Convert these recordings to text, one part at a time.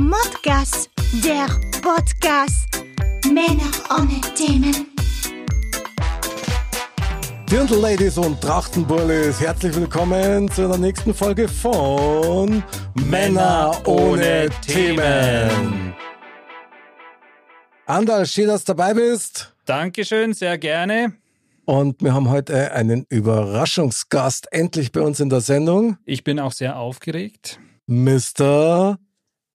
Modcast, der Podcast. Männer ohne Themen. Dirndl-Ladies und Trachtenbullis, herzlich willkommen zu einer nächsten Folge von Männer ohne Themen. Andal, schön, dass du dabei bist. Dankeschön, sehr gerne. Und wir haben heute einen Überraschungsgast endlich bei uns in der Sendung. Ich bin auch sehr aufgeregt. Mr.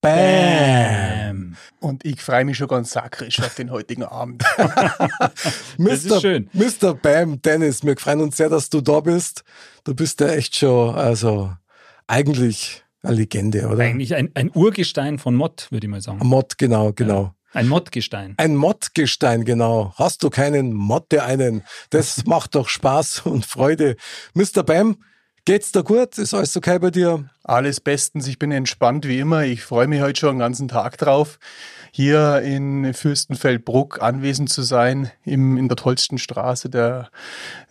Bam. Und ich freue mich schon ganz sakrisch auf den heutigen Abend. Mr. ist schön. Mr. Bam, Dennis, wir freuen uns sehr, dass du da bist. Du bist ja echt schon, also eigentlich eine Legende, oder? Eigentlich ein, ein Urgestein von Mott, würde ich mal sagen. Mod, genau, genau. Ein Mottgestein. Ein Mottgestein, genau. Hast du keinen Motte einen? Das macht doch Spaß und Freude. Mr. Bam, geht's dir gut? Ist alles okay bei dir? Alles bestens, ich bin entspannt wie immer. Ich freue mich heute schon den ganzen Tag drauf, hier in Fürstenfeldbruck anwesend zu sein, im, in der tollsten Straße der,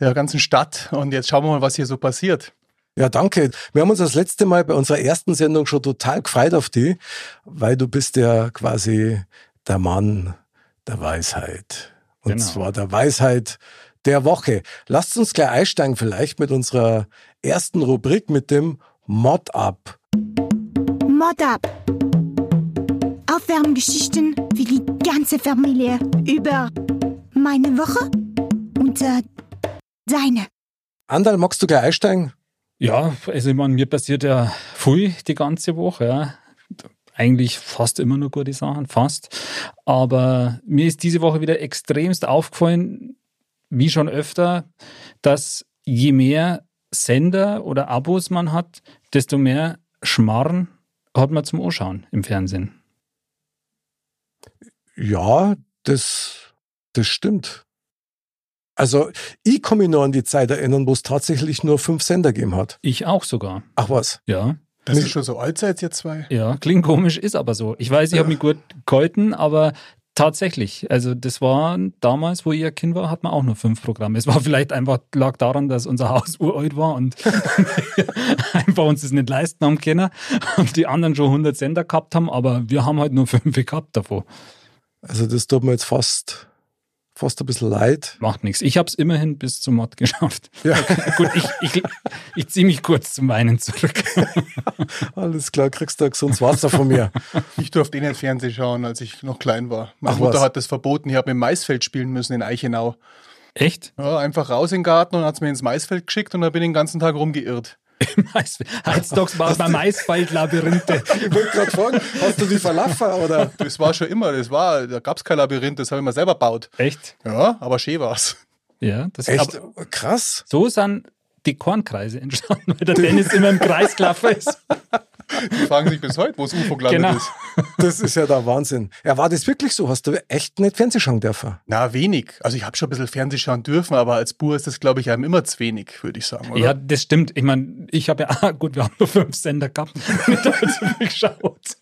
der ganzen Stadt. Und jetzt schauen wir mal, was hier so passiert. Ja, danke. Wir haben uns das letzte Mal bei unserer ersten Sendung schon total gefreut auf die, weil du bist ja quasi der Mann der Weisheit. Und Genau. zwar der Weisheit der Woche. Lasst uns gleich einsteigen vielleicht mit unserer ersten Rubrik mit dem Mod-Up. Mod up. Aufwärmgeschichten für die ganze Familie über meine Woche und äh, deine. Andal, magst du gleich einsteigen? Ja, also ich meine, mir passiert ja viel die ganze Woche. Ja. Eigentlich fast immer nur gute Sachen, fast. Aber mir ist diese Woche wieder extremst aufgefallen, wie schon öfter, dass je mehr Sender oder Abos man hat, desto mehr Schmarren hat man zum Anschauen im Fernsehen. Ja, das, das stimmt. Also, ich kann mich nur an die Zeit erinnern, wo es tatsächlich nur fünf Sender gegeben hat. Ich auch sogar. Ach was? Ja. Das ist schon so alt seid ihr zwei. Ja, klingt komisch, ist aber so. Ich weiß, ich habe mich gut gehalten, aber tatsächlich, also das war damals, wo ein Kind war, hat man auch nur fünf Programme. Es war vielleicht einfach, lag daran, dass unser Haus uralt war und einfach uns das nicht leisten haben können und die anderen schon 100 Sender gehabt haben, aber wir haben halt nur fünf gehabt davon. Also, das tut mir jetzt fast, fast ein bisschen leid. Macht nichts. Ich habe es immerhin bis zum Mod geschafft. Ja, Gut, ich, ich, ich ziehe mich kurz zum Weinen zurück. alles klar, kriegst du ein gesundes Wasser von mir. Ich durfte eh nicht Fernsehen schauen, als ich noch klein war. Meine Ach, Mutter was? hat das verboten. Ich habe im Maisfeld spielen müssen in Eichenau. Echt? Ja, einfach raus in den Garten und hat mir ins Maisfeld geschickt und da bin ich den ganzen Tag rumgeirrt. Mais, Heizdogs war bei Maisfeld-Labyrinthe. Ich wollte gerade fragen, hast du die verlaufen oder? Das war schon immer, das war, da gab es kein Labyrinth, das habe ich mir selber gebaut. Echt? Ja, aber schön war's. Ja, das Echt aber krass. so sind die Kornkreise entstanden, weil der Dennis immer im Kreis gelaufen ist. Die fragen sich bis heute, wo das UFO gelandet Genau. ist. Das ist ja der Wahnsinn. Ja, war das wirklich so? Hast du echt nicht Fernsehen schauen dürfen? Na, wenig. Also ich habe schon ein bisschen Fernsehen schauen dürfen, aber als Bur ist das, glaube ich, einem immer zu wenig, würde ich sagen. Oder? Ja, das stimmt. Ich meine, ich habe ja, ah, gut, wir haben nur fünf Sender gehabt. Viel geschaut.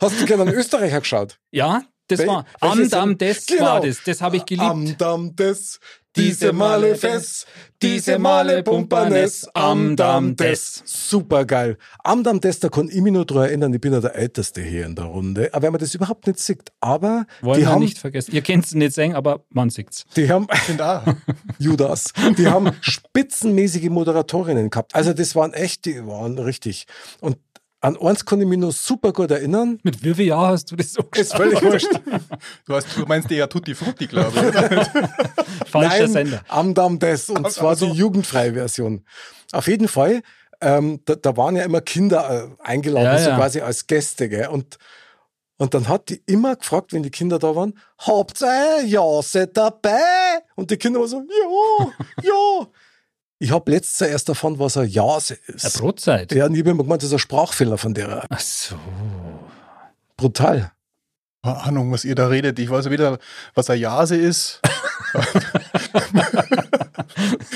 Hast du gerne einen Österreicher geschaut? Ja, das war. welches Am Sender? Dam des Genau. war das. Das habe ich geliebt. Am Damm des, diese Male fest, diese Male Pumpernes, am Damm des. Super geil. Am des, da kann ich mich nur daran erinnern, ich bin ja der Älteste hier in der Runde, aber wenn man das überhaupt nicht sieht, aber Wollen die wir haben, nicht vergessen. Ihr kennt es nicht sehen, aber man sieht's. die haben. Judas, die haben spitzenmäßige Moderatorinnen gehabt. Also das waren echt, die waren richtig. Und an eins kann ich mich noch super gut erinnern. Mit wie viel Jahr hast du das so Ist geschaut? völlig wurscht. Du, hast, du meinst eher Tutti Frutti, glaube ich. Falscher Nein, Sender. Am Damm des. Und zwar so. die jugendfreie Version. Auf jeden Fall, ähm, da, da waren ja immer Kinder äh, eingeladen, Ja, so ja. quasi als Gäste. Gell? Und, und dann hat die immer gefragt, wenn die Kinder da waren, habt ihr ja seid dabei? Und die Kinder waren so, ja, ja. Ich habe letztes Jahr erst davon, was ein Jase Eine ist. Brotzeit. Ja, und ich habe immer gemeint, das ist ein Sprachfehler von der. Ach so. Brutal. Keine Ahnung, was ihr da redet. Ich weiß ja weder, was ein Jase ist.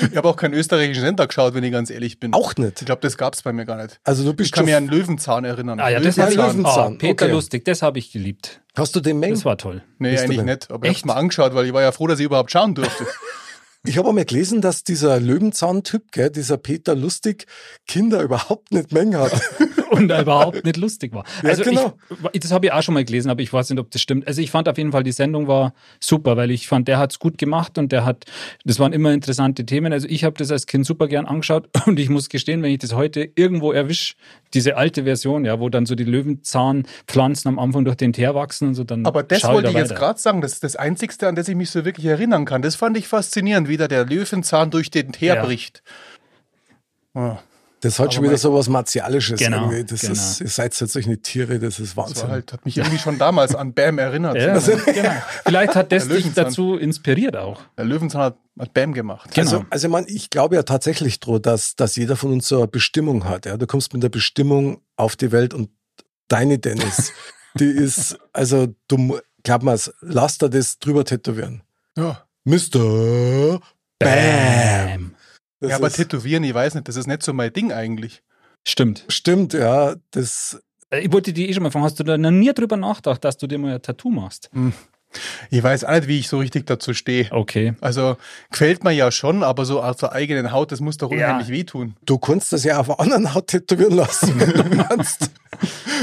ich habe auch keinen österreichischen Sender geschaut, wenn ich ganz ehrlich bin. Auch nicht. Ich glaube, das gab es bei mir gar nicht. Also du Ich bist kann schon, mich an Löwenzahn erinnern. Ah ja, das ich Löwenzahn, Ah, Peter okay. Lustig, das habe ich geliebt. hast du den Mengen? Das war toll. Nee, Bist eigentlich nicht. Aber ich Echt? habe mal angeschaut, weil ich war ja froh, dass ich überhaupt schauen durfte. Ich habe einmal gelesen, dass dieser Löwenzahn-Typ, dieser Peter Lustig, Kinder überhaupt nicht mengen hat. Und da überhaupt nicht lustig war. Ja, Also genau. ich, das habe ich auch schon mal gelesen, aber ich weiß nicht, ob das stimmt. Also ich fand auf jeden Fall, die Sendung war super, weil ich fand, der hat's gut gemacht und der hat, das waren immer interessante Themen. Also ich habe das als Kind super gern angeschaut und ich muss gestehen, wenn ich das heute irgendwo erwische, diese alte Version, ja, wo dann so die Löwenzahnpflanzen am Anfang durch den Teer wachsen und so, dann Aber das wollte da ich jetzt gerade sagen. Das ist das Einzigste, an das ich mich so wirklich erinnern kann. Das fand ich faszinierend, wie da der Löwenzahn durch den Teer Ja. bricht. Ja, Das hat schon Aber wieder mein- so was Martialisches. Genau, irgendwie. Das genau. ist, ihr seid tatsächlich Tiere, das ist das Wahnsinn. halt, hat mich irgendwie schon damals an Bam erinnert. Ja, genau. Vielleicht hat das dich dazu inspiriert auch. Der Löwenzahn hat, hat Bam gemacht. Genau. Also, also man, ich glaube ja tatsächlich dran, dass, dass jeder von uns so eine Bestimmung hat. Ja? Du kommst mit der Bestimmung auf die Welt und deine Dennis, die ist, also du, glaub mir, lass dir das drüber tätowieren. Ja. Mr. Bam. Das ja, aber ist, tätowieren, ich weiß nicht, das ist nicht so mein Ding eigentlich. Stimmt. stimmt, ja. Das, Äh, Ich wollte dich eh schon mal fragen, hast du da noch nie drüber nachgedacht, dass du dir mal ein Tattoo machst? Ich weiß auch nicht, wie ich so richtig dazu stehe. Okay. Also gefällt mir ja schon, aber so auf der eigenen Haut, das muss doch Ja. unheimlich wehtun. du kannst das ja auf einer anderen Haut tätowieren lassen, wenn du meinst.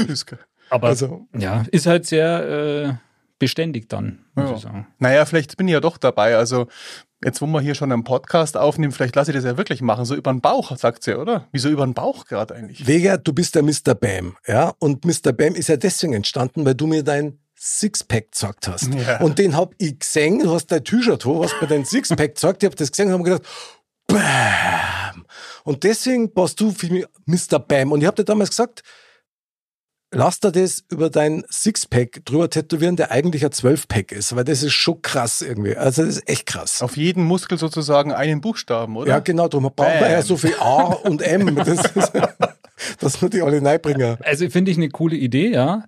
Das- Aber Also, ja, ist halt sehr äh, beständig dann, muss Ja. ich sagen. Naja, vielleicht bin ich ja doch dabei. Also jetzt, wo wir hier schon einen Podcast aufnehmen, vielleicht lasse ich das ja wirklich machen. So über den Bauch, sagt sie, oder? Wieso über den Bauch gerade eigentlich? Vega, du bist der Mr. Bam, ja? Und Mr. Bam ist ja deswegen entstanden, weil du mir dein Sixpack gezeigt hast. Ja. Und den hab ich gesehen, du hast dein T-Shirt hoch, hast mir dein Sixpack gezeigt, ich hab das gesehen und hab mir gedacht, Bam! Und deswegen passt du für mich Mr. Bam. Und ich hab dir damals gesagt, lass dir das über dein Sixpack drüber tätowieren, der eigentlich ein Zwölfpack ist, weil das ist schon krass irgendwie. Also das ist echt krass. Auf jeden Muskel sozusagen einen Buchstaben, oder? Ja, genau, darum braucht man ja so viel A und M. Das ist, dass wir die alle reinbringen. Also finde ich eine coole Idee, ja.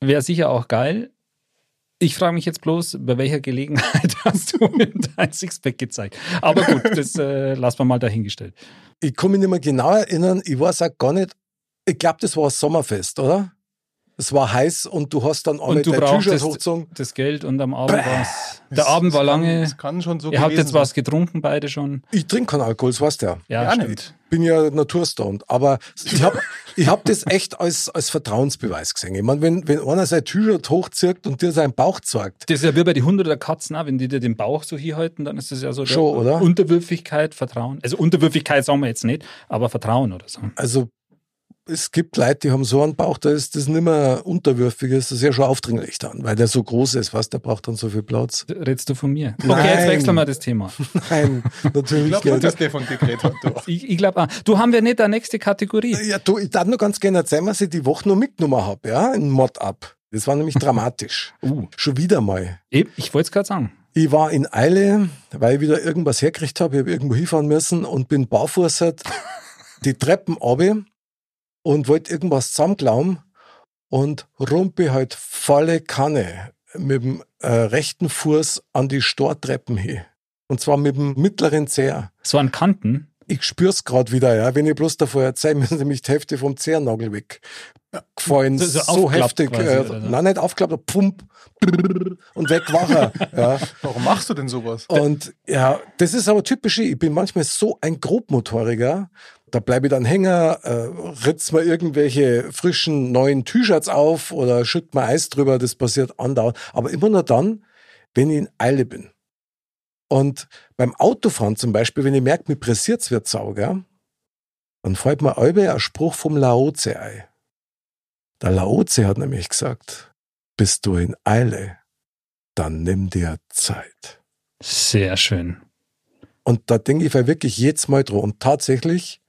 Wäre sicher auch geil. Ich frage mich jetzt bloß, bei welcher Gelegenheit hast du mir dein Sixpack gezeigt? Aber gut, das äh, lassen wir mal dahingestellt. Ich kann mich nicht mehr genau erinnern, ich weiß auch gar nicht, ich glaube, das war ein Sommerfest, oder? Es war heiß und du hast dann alle Und du brauchtest hochgezogen. das Geld und am Abend war es. Der Abend war lange. Das kann schon so Ihr habt jetzt was getrunken, beide schon. Ich trinke keinen Alkohol, das weißt du ja. Ja, Ja, stimmt. nicht. Bin ja naturstoned. Aber ich habe ich hab das echt als, als Vertrauensbeweis gesehen. Ich meine, wenn, wenn einer sein T-Shirt hochzieht und dir seinen Bauch zeigt, Das ist ja wie bei die Hunde oder Katzen, auch, wenn die dir den Bauch so hier halten, dann ist das ja so Schon, oder? Unterwürfigkeit, Vertrauen. Also Unterwürfigkeit sagen wir jetzt nicht, aber Vertrauen oder so. also es gibt Leute, die haben so einen Bauch, da ist das nicht mehr unterwürfig, das ist ja schon aufdringlich dann, weil der so groß ist, was der braucht dann so viel Platz. Redst du von mir? Okay, Nein. jetzt wechseln wir das Thema. Nein, Ich natürlich glaube schon, nicht. dass der von dir geredet hat. Du. Ich, ich glaube, du haben wir nicht eine nächste Kategorie. Ja, du, ich darf nur ganz gerne erzählen, was ich die Woche noch mitgenommen habe, ja, in Mod-Up. Das war nämlich dramatisch. Uh. Schon wieder mal. Ich, ich wollte es gerade sagen. Ich war in Eile, weil ich wieder irgendwas hergekriegt habe. Ich habe irgendwo hinfahren müssen und bin barfuß halt die Treppen runter und wollte irgendwas zusammenklauen und rumpe halt volle Kanne mit dem äh, rechten Fuß an die Stortreppen hin. Und zwar mit dem mittleren Zeher. So an Kanten. Ich spür's grad wieder, ja. Wenn ich bloß davor erzähle, mir ist nämlich die Hälfte vom Zehennagel weg. Gefallen, So- so, so heftig. quasi, äh, nein, nicht aufklappt, pump, und weg war er. Ja. Warum machst du denn sowas? Und ja, das ist aber typisch. Ich bin manchmal so ein Grobmotoriger. Da bleibe ich dann hängen, äh, ritz mir irgendwelche frischen neuen T-Shirts auf oder schütt mir Eis drüber. Das passiert andauernd. Aber immer nur dann, wenn ich in Eile bin. Und beim Autofahren zum Beispiel, wenn ich merke, mir pressiert's wird sauger, dann fällt mir ein Spruch vom Laoze ein. Der Laoze hat nämlich gesagt, bist du in Eile, dann nimm dir Zeit. Sehr schön. Und da denke ich wirklich jedes Mal dran. Und tatsächlich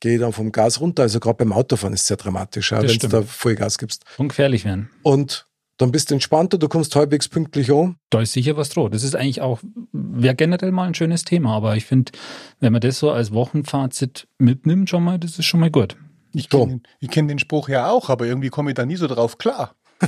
gehe ich dann vom Gas runter. Also gerade beim Autofahren ist es sehr dramatisch, ja, wenn du da Vollgas gibst. Und gefährlich werden. Und dann bist du entspannter, du kommst halbwegs pünktlich an. Da ist sicher was dran. Das ist eigentlich auch, wäre generell mal ein schönes Thema. Aber ich finde, wenn man das so als Wochenfazit mitnimmt, schon mal, das ist schon mal gut. Ich kenne den, kenn den Spruch ja auch, aber irgendwie komme ich da nie so drauf klar.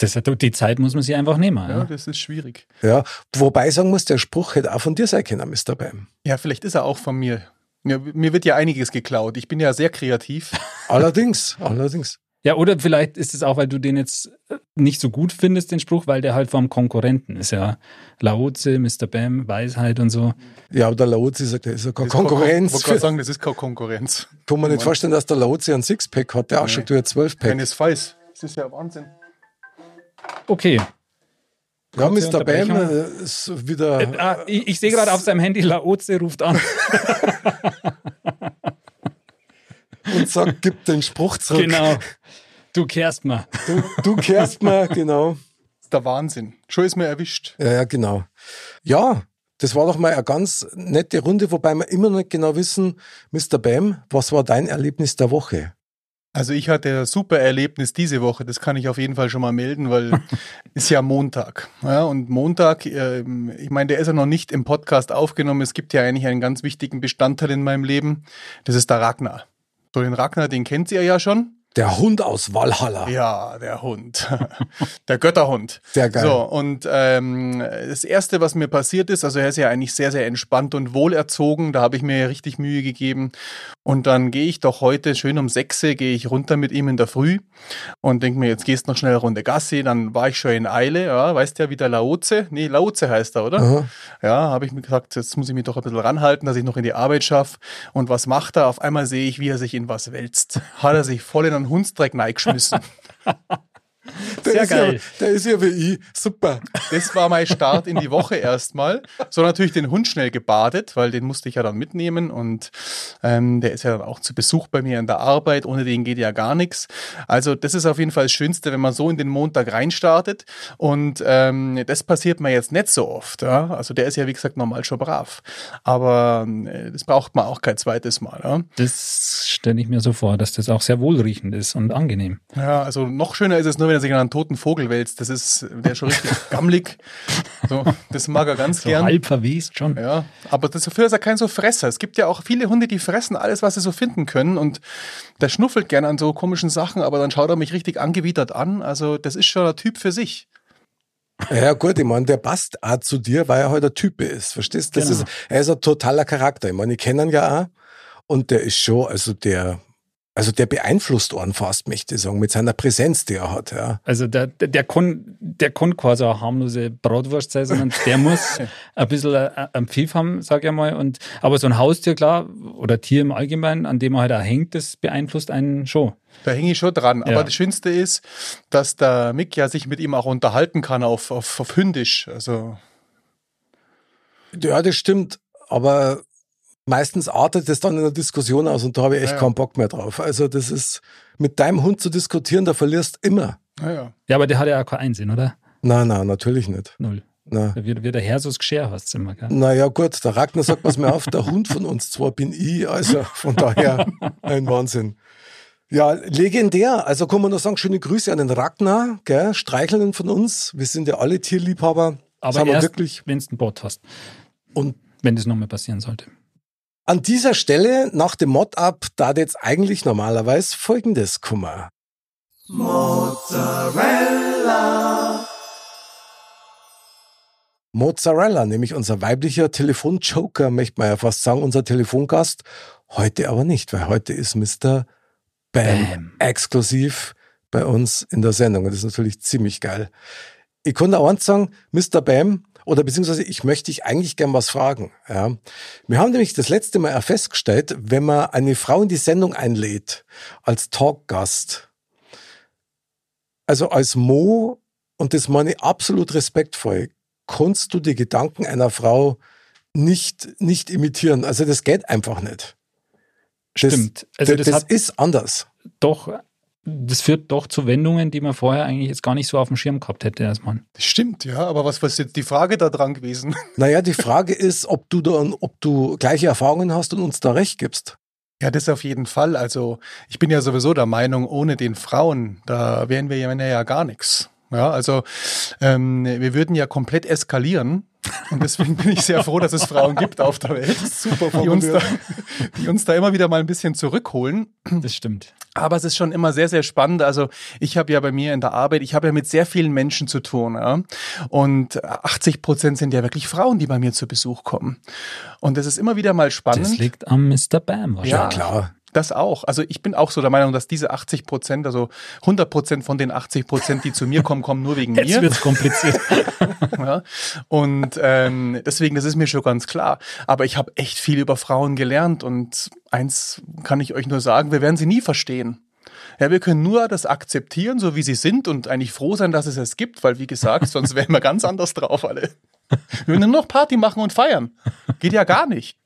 Das, die Zeit muss man sich einfach nehmen. Ja, Ja. das ist schwierig. Ja, wobei ich sagen muss, der Spruch hätte auch von dir sein können, Mr. Bam. Ja, vielleicht ist er auch von mir. Ja, mir wird ja einiges geklaut. Ich bin ja sehr kreativ. Allerdings, allerdings. Ja, oder vielleicht ist es auch, weil du den jetzt nicht so gut findest, den Spruch, weil der halt vom Konkurrenten ist. Ja, Laoze, Mr. Bam, Weisheit und so. Ja, aber der Laozi sagt, er ist ja keine Konkurrenz. Kon- wollte gerade sagen, das ist keine Konkurrenz. Kann man nicht vorstellen, dass der Laozi ein Sixpack hat, der auch schon durch ein Zwölfpack. Keinesfalls. Das ist ja Wahnsinn. Okay. Ja, Mr. Bam ist wieder. Äh, ah, ich, ich sehe gerade auf seinem Handy, Laoze ruft an. und sagt, gib den Spruch zurück. genau. Du kehrst mal. Du, du kehrst mal, genau. Das ist der Wahnsinn. Schon ist mir erwischt. Ja, ja, genau. Ja, das war doch mal eine ganz nette Runde, wobei wir immer noch nicht genau wissen, Mr. Bam, was war dein Erlebnis der Woche? Also ich hatte ein super Erlebnis diese Woche, das kann ich auf jeden Fall schon mal melden, weil ist ja Montag. Ja, und Montag, ähm, ich meine, der ist ja noch nicht im Podcast aufgenommen. Es gibt ja eigentlich einen ganz wichtigen Bestandteil in meinem Leben. Das ist der Ragnar. So, den Ragnar, den kennt ihr ja schon. Der Hund aus Valhalla. Ja, der Hund. der Götterhund. Sehr geil. So, und ähm, das Erste, was mir passiert ist, also er ist ja eigentlich sehr, sehr entspannt und wohlerzogen, da habe ich mir richtig Mühe gegeben. Und dann gehe ich doch heute schön um sechs Uhr, gehe ich runter mit ihm in der Früh und denke mir, jetzt gehst noch schnell eine Runde Gassi, dann war ich schon in Eile, ja, weißt ja, wie der Laoze, nee, Laoze heißt er, oder? Aha. Ja, habe ich mir gesagt, jetzt muss ich mich doch ein bisschen ranhalten, dass ich noch in die Arbeit schaffe. Und was macht er? Auf einmal sehe ich, wie er sich in was wälzt. Hat er sich voll in einen Hundsdreck reingeschmissen. Der Sehr ist geil. Ja, der ist ja wie ich. Super. Das war mein Start in die Woche erstmal. So natürlich den Hund schnell gebadet, weil den musste ich ja dann mitnehmen und ähm, der ist ja dann auch zu Besuch bei mir in der Arbeit. Ohne den geht ja gar nichts. Also das ist auf jeden Fall das Schönste, wenn man so in den Montag reinstartet und ähm, das passiert mir jetzt nicht so oft. Ja? Also der ist ja wie gesagt normal schon brav, aber äh, das braucht man auch kein zweites Mal. Ja? Das stelle ich mir so vor, dass das auch sehr wohlriechend ist und angenehm. Ja, also noch schöner ist es nur, wenn er sich an einen toten Vogel wälzt. Das ist, der ist schon richtig gammelig. So, das mag er ganz So gern. halb verwest schon. Ja, aber das, dafür ist er kein so Fresser. Es gibt ja auch viele Hunde, die fressen alles, was sie so finden können. Und der schnuffelt gern an so komischen Sachen, aber dann schaut er mich richtig angewidert an. Also, das ist schon ein Typ für sich. Ja gut, ich meine, der passt auch zu dir, weil er halt ein Typ ist. Verstehst du? Das Genau. ist, er ist ein totaler Charakter. Ich meine, ich kenne ihn ja auch. Und der ist schon, also der, also der beeinflusst einen fast, möchte ich sagen, mit seiner Präsenz, die er hat, ja. Also der, der, der kann, der kann quasi eine harmlose Bratwurst sein, sondern der muss ein bisschen äh, am Pfiff haben, sag ich mal. Und, aber so ein Haustier, klar, oder Tier im Allgemeinen, an dem man halt auch hängt, das beeinflusst einen schon. Da hänge ich schon dran. Aber Ja. das Schönste ist, dass der Mick ja sich mit ihm auch unterhalten kann auf, auf, auf Hündisch. Also, Ja, das stimmt. Aber meistens artet es dann in einer Diskussion aus und da habe ich echt Ja. keinen Bock mehr drauf. Also das ist, mit deinem Hund zu diskutieren, da verlierst immer. naja. Ja, aber der hat ja auch kein Einsehen, oder? Nein, nein, natürlich nicht. Null. Na. Da wird, wird der Herr so das Geschirr hast immer, gell? Naja, gut, der Ragnar sagt, pass mir auf, der Hund von uns zwar bin ich, also von daher ein Wahnsinn. Ja, legendär. Also kann man nur sagen, schöne Grüße an den Ragnar, gell? streicheln von uns. Wir sind ja alle Tierliebhaber. Aber erst, wirklich. wenn du einen Bot hast. Und Wenn das nochmal passieren sollte. An dieser Stelle, nach dem Mod-Up, da hat jetzt eigentlich normalerweise folgendes Kummer. Mozzarella, nämlich unser weiblicher Telefonjoker, möchte man ja fast sagen, unser Telefongast. Heute aber nicht, weil heute ist Mr. Bam, Bam. exklusiv bei uns in der Sendung. Und das ist natürlich ziemlich geil. Ich konnte auch eins sagen, Mr. Bam, oder beziehungsweise ich möchte dich eigentlich gern was fragen. Ja. Wir haben nämlich das letzte Mal festgestellt, wenn man eine Frau in die Sendung einlädt, als Talkgast, also als Mo, und das meine ich absolut respektvoll, kannst du die Gedanken einer Frau nicht, nicht imitieren. Also das geht einfach nicht. Das, Stimmt. Also das, das das hat- ist anders. Doch, das führt doch zu Wendungen, die man vorher eigentlich jetzt gar nicht so auf dem Schirm gehabt hätte erstmal. Das stimmt, ja. Aber was ist jetzt die Frage da dran gewesen? Naja, die Frage ist, ob du da, ob du gleiche Erfahrungen hast und uns da recht gibst. Ja, das auf jeden Fall. Also ich bin ja sowieso der Meinung, ohne den Frauen, da wären wir ja ja gar nichts. Ja, also ähm, wir würden ja komplett eskalieren. Und deswegen bin ich sehr froh, dass es Frauen gibt auf der Welt, Super die uns, da, die uns da immer wieder mal ein bisschen zurückholen. Das stimmt. Aber es ist schon immer sehr, sehr spannend. Also ich habe ja bei mir in der Arbeit, ich habe ja mit sehr vielen Menschen zu tun. Ja? Und 80 Prozent sind ja wirklich Frauen, die bei mir zu Besuch kommen. Und das ist immer wieder mal spannend. Das liegt am Mr. Bam Ja, wahrscheinlich. klar. Das auch. Also ich bin auch so der Meinung, dass diese 80 Prozent, also 100 Prozent von den 80 Prozent, die zu mir kommen, kommen nur wegen Jetzt mir. wird's kompliziert. Ja. Und ähm, deswegen, das ist mir schon ganz klar. Aber ich habe echt viel über Frauen gelernt und eins kann ich euch nur sagen, wir werden sie nie verstehen. Ja, wir können nur das akzeptieren, so wie sie sind und eigentlich froh sein, dass es es gibt, weil wie gesagt, sonst wären wir ganz anders drauf alle. Wir würden nur noch Party machen und feiern. Geht ja gar nicht.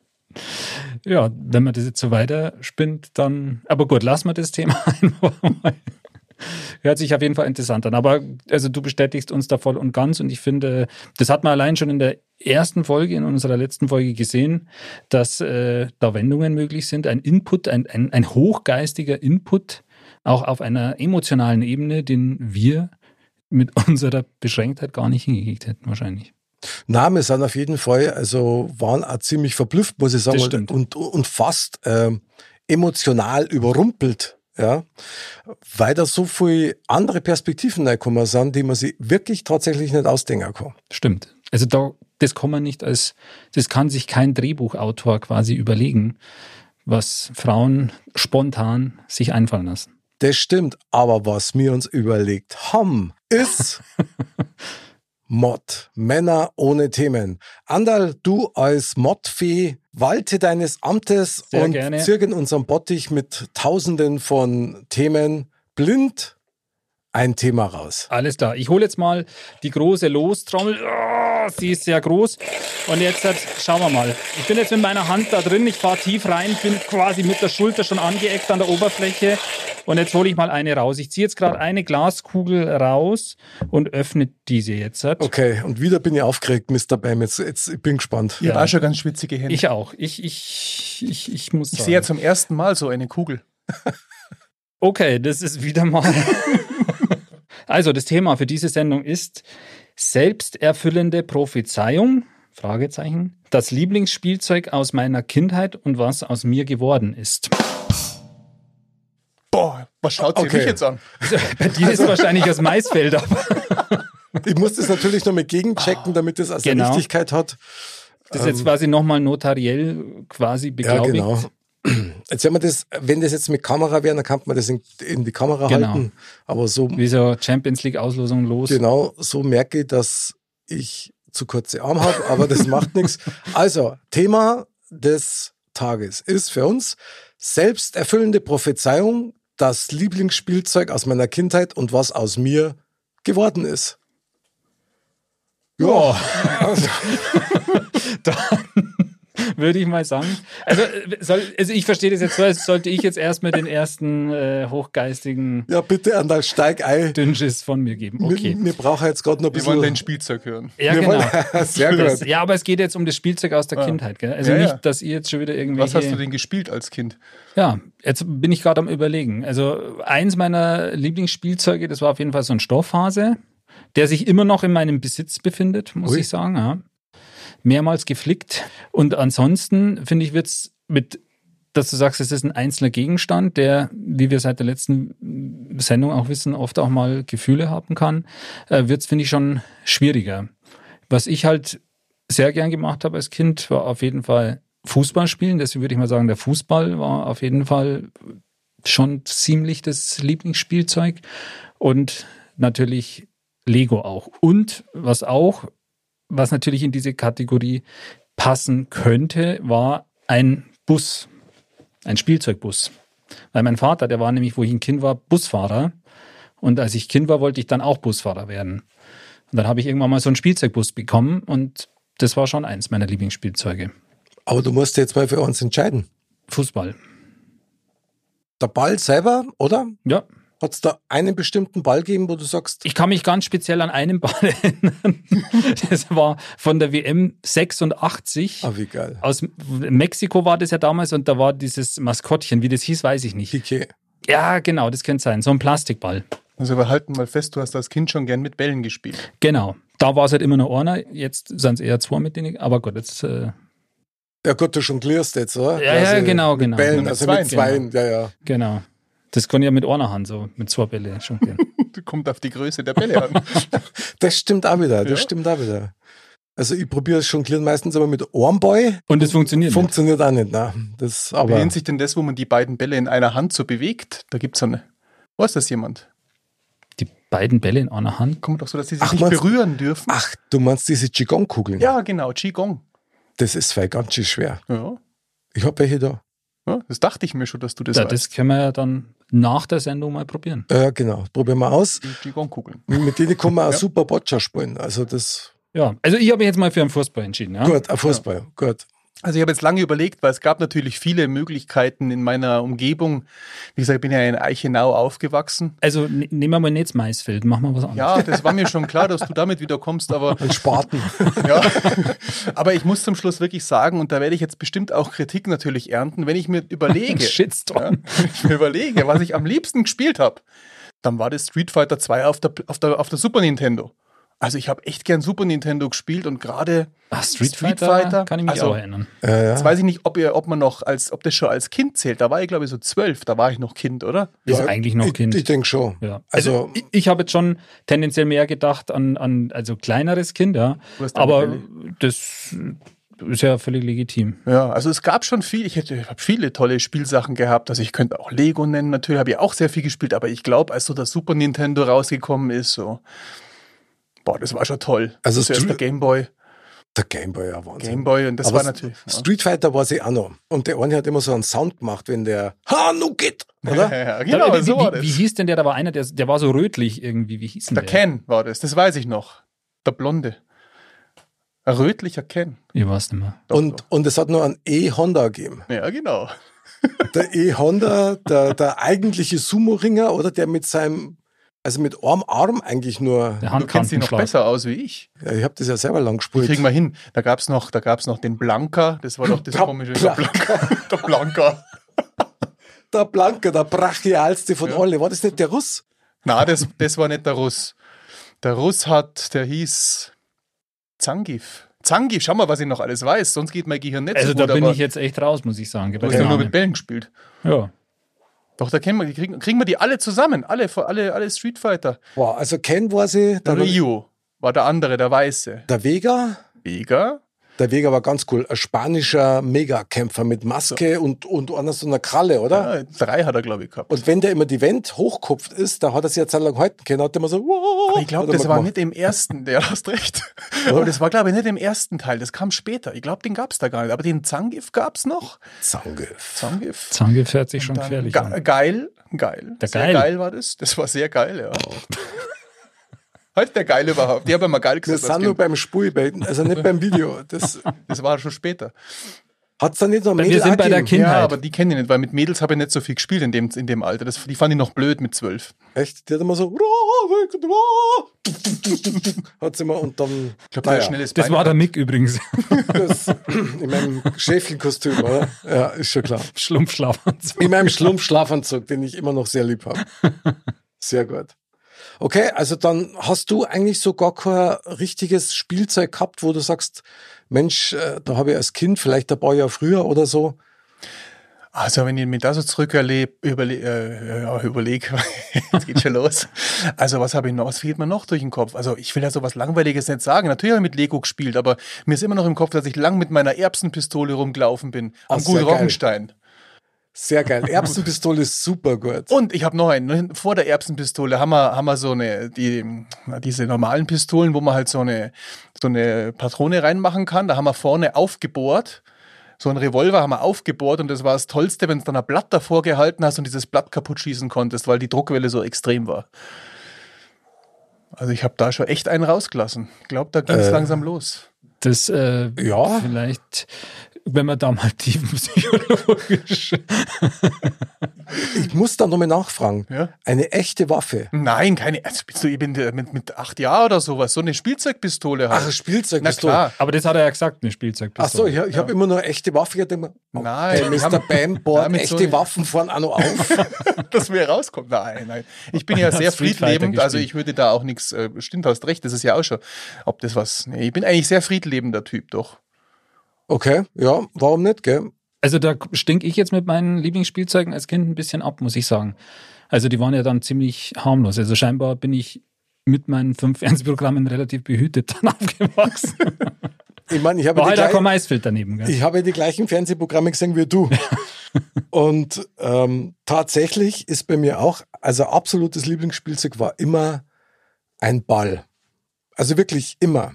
Ja, wenn man das jetzt so weiter spinnt, dann. Aber gut, lassen wir das Thema einfach mal. Hört sich auf jeden Fall interessant an. Aber also du bestätigst uns da voll und ganz und ich finde, das hat man allein schon in der ersten Folge, in unserer letzten Folge gesehen, dass äh, da Wendungen möglich sind, ein Input, ein, ein, ein hochgeistiger Input, auch auf einer emotionalen Ebene, den wir mit unserer Beschränktheit gar nicht hingekriegt hätten, wahrscheinlich. Na, wir sind auf jeden Fall, also waren auch ziemlich verblüfft, muss ich sagen, und, und fast ähm, emotional überrumpelt, ja, weil da so viele andere Perspektiven reingekommen sind, die man sich wirklich tatsächlich nicht ausdenken kann. Stimmt. Also da, das kann man nicht als, das kann sich kein Drehbuchautor quasi überlegen, was Frauen spontan sich einfallen lassen. Das stimmt, aber was wir uns überlegt haben, ist Mod, Männer ohne Themen. Andal, du als Modfee, walte deines Amtes Sehr und gerne. zirk in unserem Bottich mit tausenden von Themen blind ein Thema raus. Alles klar. Ich hole jetzt mal die große Lostrommel. Oh, sie ist sehr groß. Und jetzt schauen wir mal. Ich bin jetzt mit meiner Hand da drin. Ich fahre tief rein, bin quasi mit der Schulter schon angeeckt an der Oberfläche. Und jetzt hole ich mal eine raus. Ich ziehe jetzt gerade eine Glaskugel raus und öffne diese jetzt. Okay, und wieder bin ich aufgeregt, Mr. Bam. Jetzt, jetzt ich bin gespannt. Ich habe auch schon ganz schwitzige Hände. Ich auch. Ich, ich, ich, ich muss Ich sagen. sehe ja zum ersten Mal so eine Kugel. Okay, das ist wieder mal. also, das Thema für diese Sendung ist selbsterfüllende Prophezeiung. Fragezeichen. Das Lieblingsspielzeug aus meiner Kindheit und was aus mir geworden ist. Boah, was schaut sie Okay. mich jetzt an? Bei dir ist wahrscheinlich aus Maisfeld, aber Ich muss das natürlich noch mal gegenchecken, damit das also Genau. Richtigkeit hat. das ist jetzt quasi nochmal notariell quasi Ja, beglaubigt. genau. Jetzt, wenn man das, wenn das jetzt mit Kamera wäre, dann kann man das in, in die Kamera Genau. halten. Aber so, Wie so Champions League Auslosung los. genau, so merke ich, dass ich zu kurze Arme habe, aber das macht nichts. Also, Thema des Tages ist für uns selbsterfüllende Prophezeiung, das Lieblingsspielzeug aus meiner Kindheit und was aus mir geworden ist. Ja, Dann würde ich mal sagen. Also, äh, soll, also ich verstehe das jetzt so, als sollte ich jetzt erstmal den ersten äh, hochgeistigen ja bitte, Andal, steig ein. Dünnschiss von mir geben. Okay. Wir, wir brauchen jetzt gerade noch ein Wir wollen dein bisschen... Spielzeug hören. Ja, Wir genau. wollen- Sehr Das, gut. ja, aber es geht jetzt um das Spielzeug aus der Ah. Kindheit. Gell? Also Ja, nicht, ja. dass ihr jetzt schon wieder irgendwie. Was hast du denn gespielt als Kind? Ja, jetzt bin ich gerade am Überlegen. Also eins meiner Lieblingsspielzeuge, das war auf jeden Fall so ein Stoffhase, der sich immer noch in meinem Besitz befindet, muss Ui. ich sagen. Ja. Mehrmals geflickt. Und ansonsten, finde ich, wird's mit, dass du sagst, es ist ein einzelner Gegenstand, der, wie wir seit der letzten Sendung auch wissen, oft auch mal Gefühle haben kann, äh, wird's finde ich, schon schwieriger. Was ich halt sehr gern gemacht habe als Kind, war auf jeden Fall Fußball spielen. Deswegen würde ich mal sagen, der Fußball war auf jeden Fall schon ziemlich das Lieblingsspielzeug. Und natürlich Lego auch. Und was auch, was natürlich in diese Kategorie passen könnte, war ein Bus, ein Spielzeugbus. Weil mein Vater, der war nämlich, wo ich ein Kind war, Busfahrer. Und als ich Kind war, wollte ich dann auch Busfahrer werden. Und dann habe ich irgendwann mal so einen Spielzeugbus bekommen und das war schon eins meiner Lieblingsspielzeuge. Aber du musst jetzt mal für uns entscheiden. Fußball. Der Ball selber, oder? Ja. Hat es da einen bestimmten Ball gegeben, wo du sagst, Ich kann mich ganz speziell an einen Ball erinnern. Das war von der WM 86. ah, wie geil. Aus Mexiko war das ja damals und da war dieses Maskottchen, wie das hieß, weiß ich nicht. Piquet. Ja, genau, das könnte sein. So ein Plastikball. Also wir halten mal fest, du hast als Kind schon gern mit Bällen gespielt. Genau. Da war es halt immer nur einer, jetzt sind es eher zwei mit denen, aber gut, jetzt äh, Ja gut, du jonglierst jetzt, oder? Ja, ja, genau, genau. Bällen, also mit Zweien, ja, ja. genau. Das kann ich ja mit einer Hand so, mit zwei Bälle schon gehen. Kommt auf die Größe der Bälle an. Das stimmt auch wieder, das Ja. stimmt auch wieder. Also ich probiere es schon meistens aber mit Armball. Und es funktioniert Funktioniert auch nicht, ne? Das, Wie aber nennt sich denn das, wo man die beiden Bälle in einer Hand so bewegt? Da gibt es eine. Weiß das jemand? nicht. Die beiden Bälle in einer Hand. Kommt doch so, dass sie sich Ach, nicht meinst- berühren dürfen. ach, du meinst diese Qigong-Kugeln? Ja, genau, Qigong. Das ist weil ganz schön schwer. Ja. Ich habe welche da. Ja, das dachte ich mir schon, dass du das Ja, weißt. das können wir ja dann nach der Sendung mal probieren. Ja, genau. Probieren wir aus. Die Qigong-Kugeln. Mit denen kann man auch Ja. super Boccia spielen. Also das, Ja, also ich habe mich jetzt mal für den Fußball entschieden. Ja? gut, ein Fußball, gut. Also ich habe jetzt lange überlegt, weil es gab natürlich viele Möglichkeiten in meiner Umgebung. Wie gesagt, ich bin ja in Eichenau aufgewachsen. Also ne- nehmen wir mal nicht das Maisfeld, machen wir was anderes. Ja, das war mir schon klar, dass du damit wieder kommst, aber Ein Spaten. ja. Aber ich muss zum Schluss wirklich sagen, und da werde ich jetzt bestimmt auch Kritik natürlich ernten, wenn ich mir überlege, Shitstorm. ja, wenn ich mir überlege, was ich am liebsten gespielt habe, dann war das Street Fighter 2 auf der, auf der, auf der Super Nintendo. Also ich habe echt gern Super Nintendo gespielt und gerade Ach, Street, Street Fighter, Fighter, kann ich mich also- auch erinnern. Ja, ja. Jetzt weiß ich nicht, ob, ihr, ob man noch als, ob das schon als Kind zählt. Da war ich, glaube ich, so zwölf, da war ich noch Kind, oder? Ist Ja, eigentlich noch ich, Kind. Ich denke schon. ja. Also, Also, ich, ich habe jetzt schon tendenziell mehr gedacht an, an also kleineres Kind, ja. Aber das ist ja völlig legitim. Ja, also es gab schon viel, ich hätte ich habe viele tolle Spielsachen gehabt. Also ich könnte auch Lego nennen, natürlich habe ich auch sehr viel gespielt, aber ich glaube, als so das Super Nintendo rausgekommen ist, so, boah, das war schon toll. Also zuerst der Gameboy, der Gameboy, ja, Wahnsinn. Gameboy und das Aber war natürlich. Ja. Street Fighter war sie auch noch. Und der eine hat immer so einen Sound gemacht, wenn der Hanukkit, oder? Ja, genau, wie, so war wie, das. wie hieß denn der? Da war einer, der, der war so rötlich irgendwie. Wie hieß denn der der? Ken war das, das weiß ich noch. Der Blonde. Ein rötlicher Ken. Ich weiß nicht mehr. Doch, und, doch. und es hat noch einen E-Honda gegeben. Ja, genau. Der E-Honda, der, der eigentliche Sumo-Ringer, oder der mit seinem, also mit einem Arm eigentlich nur, Der Du kennst dich noch besser aus wie ich. ja, ich habe das ja selber lang Die gespielt. kriegen wir hin. Da gab's noch, da gab's noch den Blanka, das war doch das Der komische. Blanka. Der Blanka. Der Blanke, der brachialste von Ja. alle. War das nicht der Russ? Na, das, das war nicht der Russ. Der Russ hat, der hieß Zangief. Zangief, schau mal, was ich noch alles weiß, sonst geht mein Gehirn nicht Also so da gut, bin aber ich jetzt echt raus, muss ich sagen. du hast ja nur mit Bällen gespielt. Ja. Doch, da kennen wir, die kriegen, kriegen wir die alle zusammen, alle, alle, alle Street Fighter. Boah, also Ken war sie, Der der, Ryu war der andere, der Weiße. der Vega. Vega? Der Vega war ganz cool. Ein spanischer Megakämpfer mit Maske und, und einer so einer Kralle, oder? Ja, drei hat er, glaube ich, gehabt. Und wenn der immer die Wand hochkupft ist, da hat er sich ja Zeit lang halten können, hat er immer so, Aber ich glaube, das war gemacht. nicht im ersten, der hast recht. Aber das war, glaube ich, nicht im ersten Teil, das kam später. Ich glaube, den gab's da gar nicht. Aber den Zangief gab's noch. Zangief. Zangief. Zange fährt sich schon gefährlich ge an. geil, geil. Der sehr Geil. geil war das. Das war sehr geil, ja. Halt der Geil überhaupt. Die haben immer geil Wir gesagt. sind als nur beim Spielbeiten, also nicht beim Video. Das Das war schon später. hat's da nicht noch Wir Mädel sind bei der? Kindheit. Ja, aber die kenne ich nicht, weil mit Mädels habe ich nicht so viel gespielt in dem, in dem Alter. Das, die fand ich noch blöd mit zwölf. Echt? Die hat immer so, hat sie immer und dann, Ich glaube, naja, schnelles Das war der. Mick übrigens. das, in meinem Schäfchenkostüm, oder? Ja, ist schon klar. Schlumpfschlafanzug. In meinem Schlumpfschlafanzug, den ich immer noch sehr lieb habe. Sehr gut. Okay, also dann hast du eigentlich so gar kein richtiges Spielzeug gehabt, wo du sagst, Mensch, äh, da habe ich als Kind vielleicht ein paar Jahre früher oder so. Also, wenn ich mir da so zurückerlebe, überle äh, ja, überleg, jetzt geht schon los. Also, was habe ich noch? Was fehlt mir noch durch den Kopf? Also, ich will ja so was Langweiliges nicht sagen. Natürlich habe ich mit Lego gespielt, aber mir ist immer noch im Kopf, dass ich lang mit meiner Erbsenpistole rumgelaufen bin. Am Gut geil. Sehr geil. Erbsenpistole ist super gut. Und ich habe noch einen. Vor der Erbsenpistole haben wir, haben wir so eine, die, diese normalen Pistolen, wo man halt so eine, so eine Patrone reinmachen kann. Da haben wir vorne aufgebohrt. So ein Revolver haben wir aufgebohrt und das war das Tollste, wenn du dann ein Blatt davor gehalten hast und dieses Blatt kaputt schießen konntest, weil die Druckwelle so extrem war. Also ich habe da schon echt einen rausgelassen. Ich glaube, da ging es Äh. langsam los. Das, äh, Ja. vielleicht, wenn man da mal tiefenpsychologisch. Ich muss da nochmal nachfragen. Ja? Eine echte Waffe. Nein, keine. Also bist du, ich bin äh, mit, mit acht Jahren oder sowas. So eine Spielzeugpistole halt. Ach, Na Spielzeugpistole. klar. Aber das hat er ja gesagt, eine Spielzeugpistole. Ach so, ich, ich habe immer nur eine echte Waffe. Ich denke mir, Nein, wir Mr. Bam bohrt echte so eine- Waffen fahren auch noch auf. dass mir rauskommt. Nein, nein. Ich bin ja sehr friedlebend, also ich würde da auch nichts, äh, stimmt, hast recht, das ist ja auch schon, ob das was, nee, ich bin eigentlich sehr friedlebender Typ, doch. Okay, ja, warum nicht, gell? Also da stink ich jetzt mit meinen Lieblingsspielzeugen als Kind ein bisschen ab, muss ich sagen. Also die waren ja dann ziemlich harmlos. Also scheinbar bin ich mit meinen fünf Fernsehprogrammen relativ behütet dann aufgewachsen. Ich meine, ich habe halt auch gleich- kein Maisfeld daneben. Ich habe die gleichen Fernsehprogramme gesehen wie du. Und ähm, tatsächlich ist bei mir auch, also absolutes Lieblingsspielzeug war immer ein Ball. Also wirklich immer.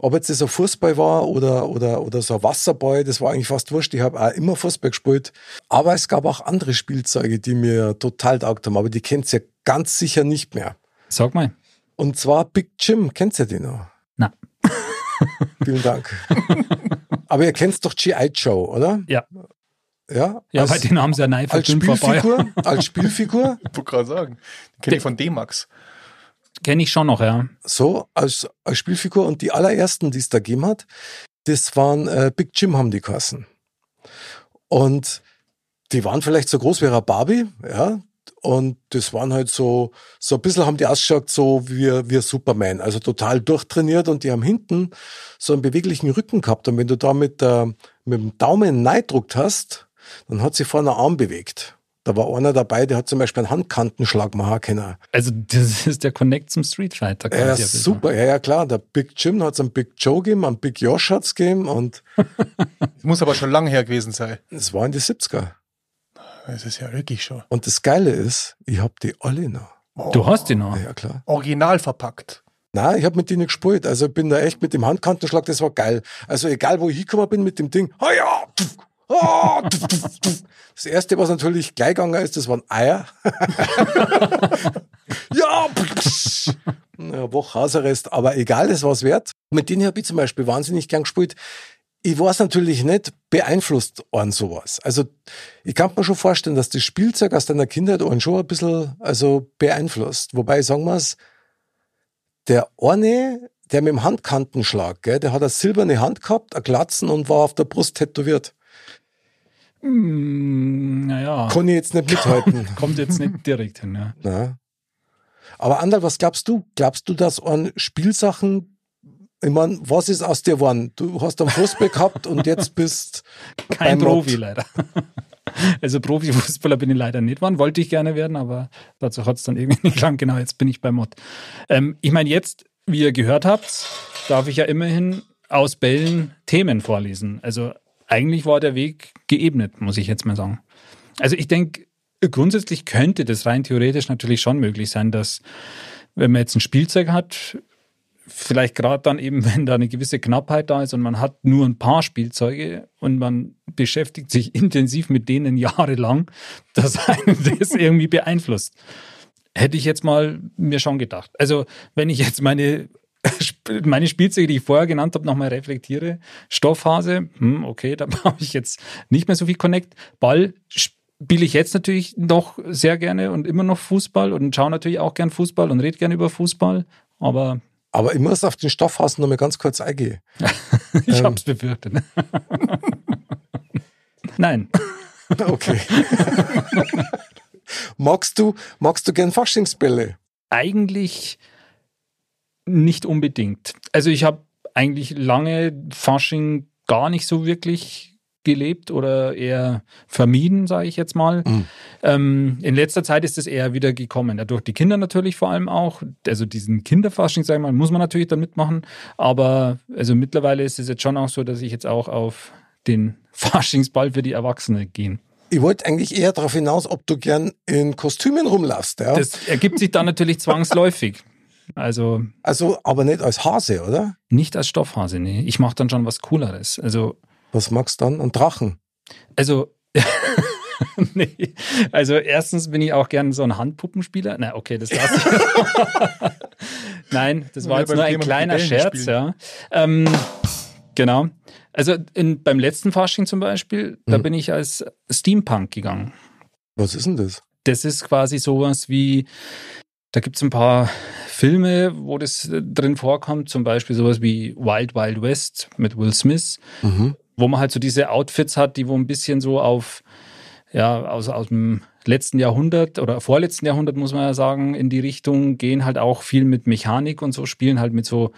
Ob jetzt das ein Fußball war oder, oder, oder so ein Wasserball, das war eigentlich fast wurscht. Ich habe auch immer Fußball gespielt. Aber es gab auch andere Spielzeuge, die mir total taugt haben. Aber die kennt ihr ganz sicher nicht mehr. Sag mal. Und zwar Big Jim. Kennt ihr die noch? Na. Vielen Dank. Aber ihr kennt doch G.I. Joe, oder? Ja. Ja, Ja, als, bei den haben sie ja nein als vorbei. Spielfigur, als Spielfigur, Ich wollte gerade sagen. Die kenne ich von D-Max. Kenne ich schon noch, ja. so, als, als Spielfigur. Und die allerersten, die es da gegeben hat, das waren äh, Big Jim haben die Kassen. Und die waren vielleicht so groß wie eine Barbie, ja. Und das waren halt so, so ein bisschen haben die ausgeschaut, so wie, wie Superman, also total durchtrainiert und die haben hinten so einen beweglichen Rücken gehabt. Und wenn du da mit, äh, mit dem Daumen neidruckt hast, dann hat sich vorne Arm bewegt. Da war einer dabei, der hat zum Beispiel einen Handkantenschlag machen können. Also das ist der Connect zum Street Fighter. Ja, super, ja, ja, klar. Der Big Jim hat es einen Big Joe gegeben, einen Big Josh hat's gegeben und Das muss aber schon lange her gewesen sein. es war in die 70er. Das ist ja wirklich schon. Und das Geile ist, ich hab die alle noch. Du hast ihn noch. Ja, ja, klar. Original verpackt. Nein, ich hab mit denen gespielt. Also ich bin da echt mit dem Handkantenschlag, das war geil. Also egal, wo ich hingekommen bin mit dem Ding, ah ja, tuff, ah, tuff, tuff, tuff. Das erste, was natürlich gleich gegangen ist, das waren Eier. ja, eine Woche Hausarrest, aber egal, das war's wert. Mit denen habe ich zum Beispiel wahnsinnig gern gespielt. Ich weiß natürlich nicht, beeinflusst an sowas. Also ich kann mir schon vorstellen, dass das Spielzeug aus deiner Kindheit einen schon ein bisschen also beeinflusst. Wobei, sagen wir's, der eine, der mit dem Handkantenschlag, gell, der hat eine silberne Hand gehabt, ein Glatzen und war auf der Brust tätowiert. Hm, naja, Kann ich jetzt nicht mithalten. kommt jetzt nicht direkt hin. Ja. Na. Aber Andal, was glaubst du? Glaubst du, dass an Spielsachen, ich meine, was ist aus dir geworden? Du hast einen Fußball gehabt und jetzt bist Kein beim Mod. Profi leider. Also Profifußballer bin ich leider nicht geworden, wollte ich gerne werden, aber dazu hat es dann irgendwie nicht lang. Genau, jetzt bin ich bei Mod. Ähm, ich meine, jetzt, wie ihr gehört habt, darf ich ja immerhin aus Bällen Themen vorlesen. Also eigentlich war der Weg geebnet, muss ich jetzt mal sagen. Also ich denke, grundsätzlich könnte das rein theoretisch natürlich schon möglich sein, dass wenn man jetzt ein Spielzeug hat, vielleicht gerade dann eben, wenn da eine gewisse Knappheit da ist und man hat nur ein paar Spielzeuge und man beschäftigt sich intensiv mit denen jahrelang, dass einen das irgendwie beeinflusst. Hätte ich jetzt mal mir schon gedacht. Also, wenn ich jetzt meine, meine Spielzeuge, die ich vorher genannt habe, nochmal reflektiere, Stoffhase, hm, okay, da habe ich jetzt nicht mehr so viel Connect. Ball spiele ich jetzt natürlich noch sehr gerne und immer noch Fußball und schaue natürlich auch gern Fußball und rede gern über Fußball, aber Aber ich muss auf den Stoffhasen noch mal ganz kurz eingehen. Ich Ähm. hab's befürchtet. Nein. Okay. magst du, magst du gern Faschingsbälle? Eigentlich nicht unbedingt. Also ich habe eigentlich lange Fasching gar nicht so wirklich gelebt oder eher vermieden, sage ich jetzt mal. Mhm. Ähm, in letzter Zeit ist es eher wieder gekommen. Ja, durch die Kinder natürlich vor allem auch. Also diesen Kinderfasching, sage ich mal, muss man natürlich dann mitmachen. Aber also mittlerweile ist es jetzt schon auch so, dass ich jetzt auch auf den Faschingsball für die Erwachsenen gehen. Ich wollte eigentlich eher darauf hinaus, ob du gern in Kostümen rumlaufst, ja? Das ergibt sich dann natürlich zwangsläufig. Also also, aber nicht als Hase, oder? nicht als Stoffhase, nee. Ich mache dann schon was Cooleres. Also, Was magst du dann? Ein Drachen. also, nee. Also erstens bin ich auch gern so ein Handpuppenspieler. Na, okay, das lasse ich. Nein, das war Ja, jetzt nur ein kleiner Scherz, ja. Ähm, genau. Also in, beim letzten Fasching zum Beispiel, da Mhm. bin ich als Steampunk gegangen. Was ist denn das? das ist quasi sowas wie, da gibt es ein paar Filme, wo das äh, drin vorkommt, zum Beispiel sowas wie Wild Wild West mit Will Smith, Mhm. wo man halt so diese Outfits hat, die wo ein bisschen so auf, ja, aus, aus dem letzten Jahrhundert oder vorletzten Jahrhundert, muss man ja sagen, in die Richtung gehen halt auch viel mit Mechanik und so, spielen halt mit so,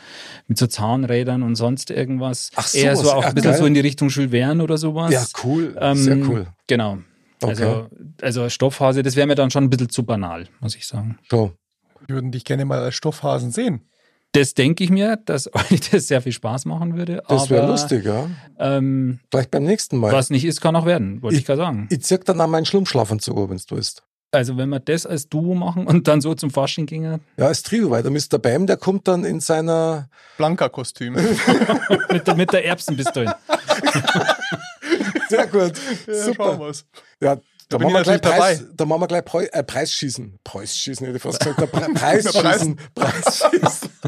mit so Zahnrädern und sonst irgendwas. Ach, Eher so auch Ja, ein bisschen geil. so in die Richtung Jules Verne oder sowas. Ja, cool. Ähm, Sehr cool. Genau. Also, also Stoffhase, das wäre mir dann schon ein bisschen zu banal, muss ich sagen. So. Die würden dich gerne mal als Stoffhasen sehen. Das denke ich mir, dass euch das sehr viel Spaß machen würde. Das wäre lustig, ja. Ähm, Vielleicht beim nächsten Mal. was nicht ist, kann auch werden, wollte ich, Ich- gerade sagen. Ich zieh dann an meinen Schlummschlafanzug, wenn du willst. Also wenn wir das als Duo machen und dann so zum Fasching ginge, Ja, als Trio, weil der Mr. Bam, der kommt dann in seiner. Blanka-Kostüm. mit der, mit der Erbsenpistole. Sehr gut. Ja, schauen Super. wir's. Ja, da machen, wir ich gleich Preis, da machen wir gleich Preu äh, Preisschießen. Preisschießen, hätte ich fast gesagt. Pre Preisschießen. Preis- Preisschießen.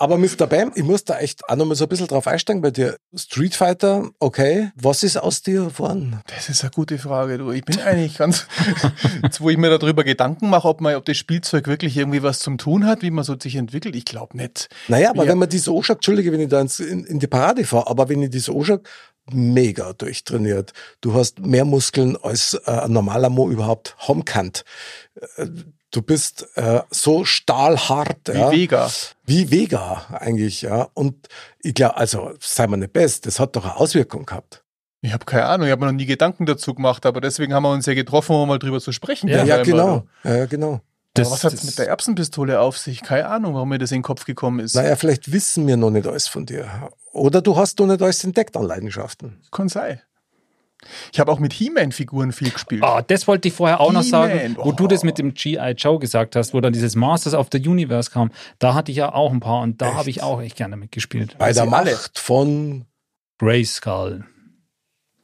Aber Mr. Bam, ich muss da echt auch noch mal so ein bisschen drauf einsteigen bei dir. Street Fighter, okay. Was ist aus dir geworden? Das ist eine gute Frage, du. Ich bin eigentlich ganz, jetzt, wo ich mir darüber Gedanken mache, ob man, ob das Spielzeug wirklich irgendwie was zum tun hat, wie man so sich entwickelt. Ich glaube nicht. Naja, aber Ja. wenn man die so anschaut, Entschuldige, wenn ich da ins, in, in die Parade fahre, aber wenn ich die so anschaue, mega durchtrainiert. Du hast mehr Muskeln als äh, ein normaler Mo überhaupt haben kann. Äh, Du bist äh, so stahlhart, Wie ja. Vega. wie Vega eigentlich, ja. Und ich glaube, also sei mal nicht best, das hat doch eine Auswirkung gehabt. Ich habe keine Ahnung, ich habe mir noch nie Gedanken dazu gemacht, aber deswegen haben wir uns ja getroffen, um mal drüber zu sprechen. Ja, Ja, genau. Ja, genau. Das, was hat das- mit der Erbsenpistole auf sich? Keine Ahnung, warum mir das in den Kopf gekommen ist. Naja, vielleicht wissen wir noch nicht alles von dir. Oder du hast noch nicht alles entdeckt an Leidenschaften. Kann sein. Ich habe auch mit He-Man-Figuren viel gespielt. Ah, das wollte ich vorher auch noch sagen, wo du das mit dem G.I. Joe gesagt hast, wo dann dieses Masters of the Universe kam. Da hatte ich ja auch ein paar und da habe ich auch echt gerne mitgespielt. Bei der alle. Macht von Grayskull.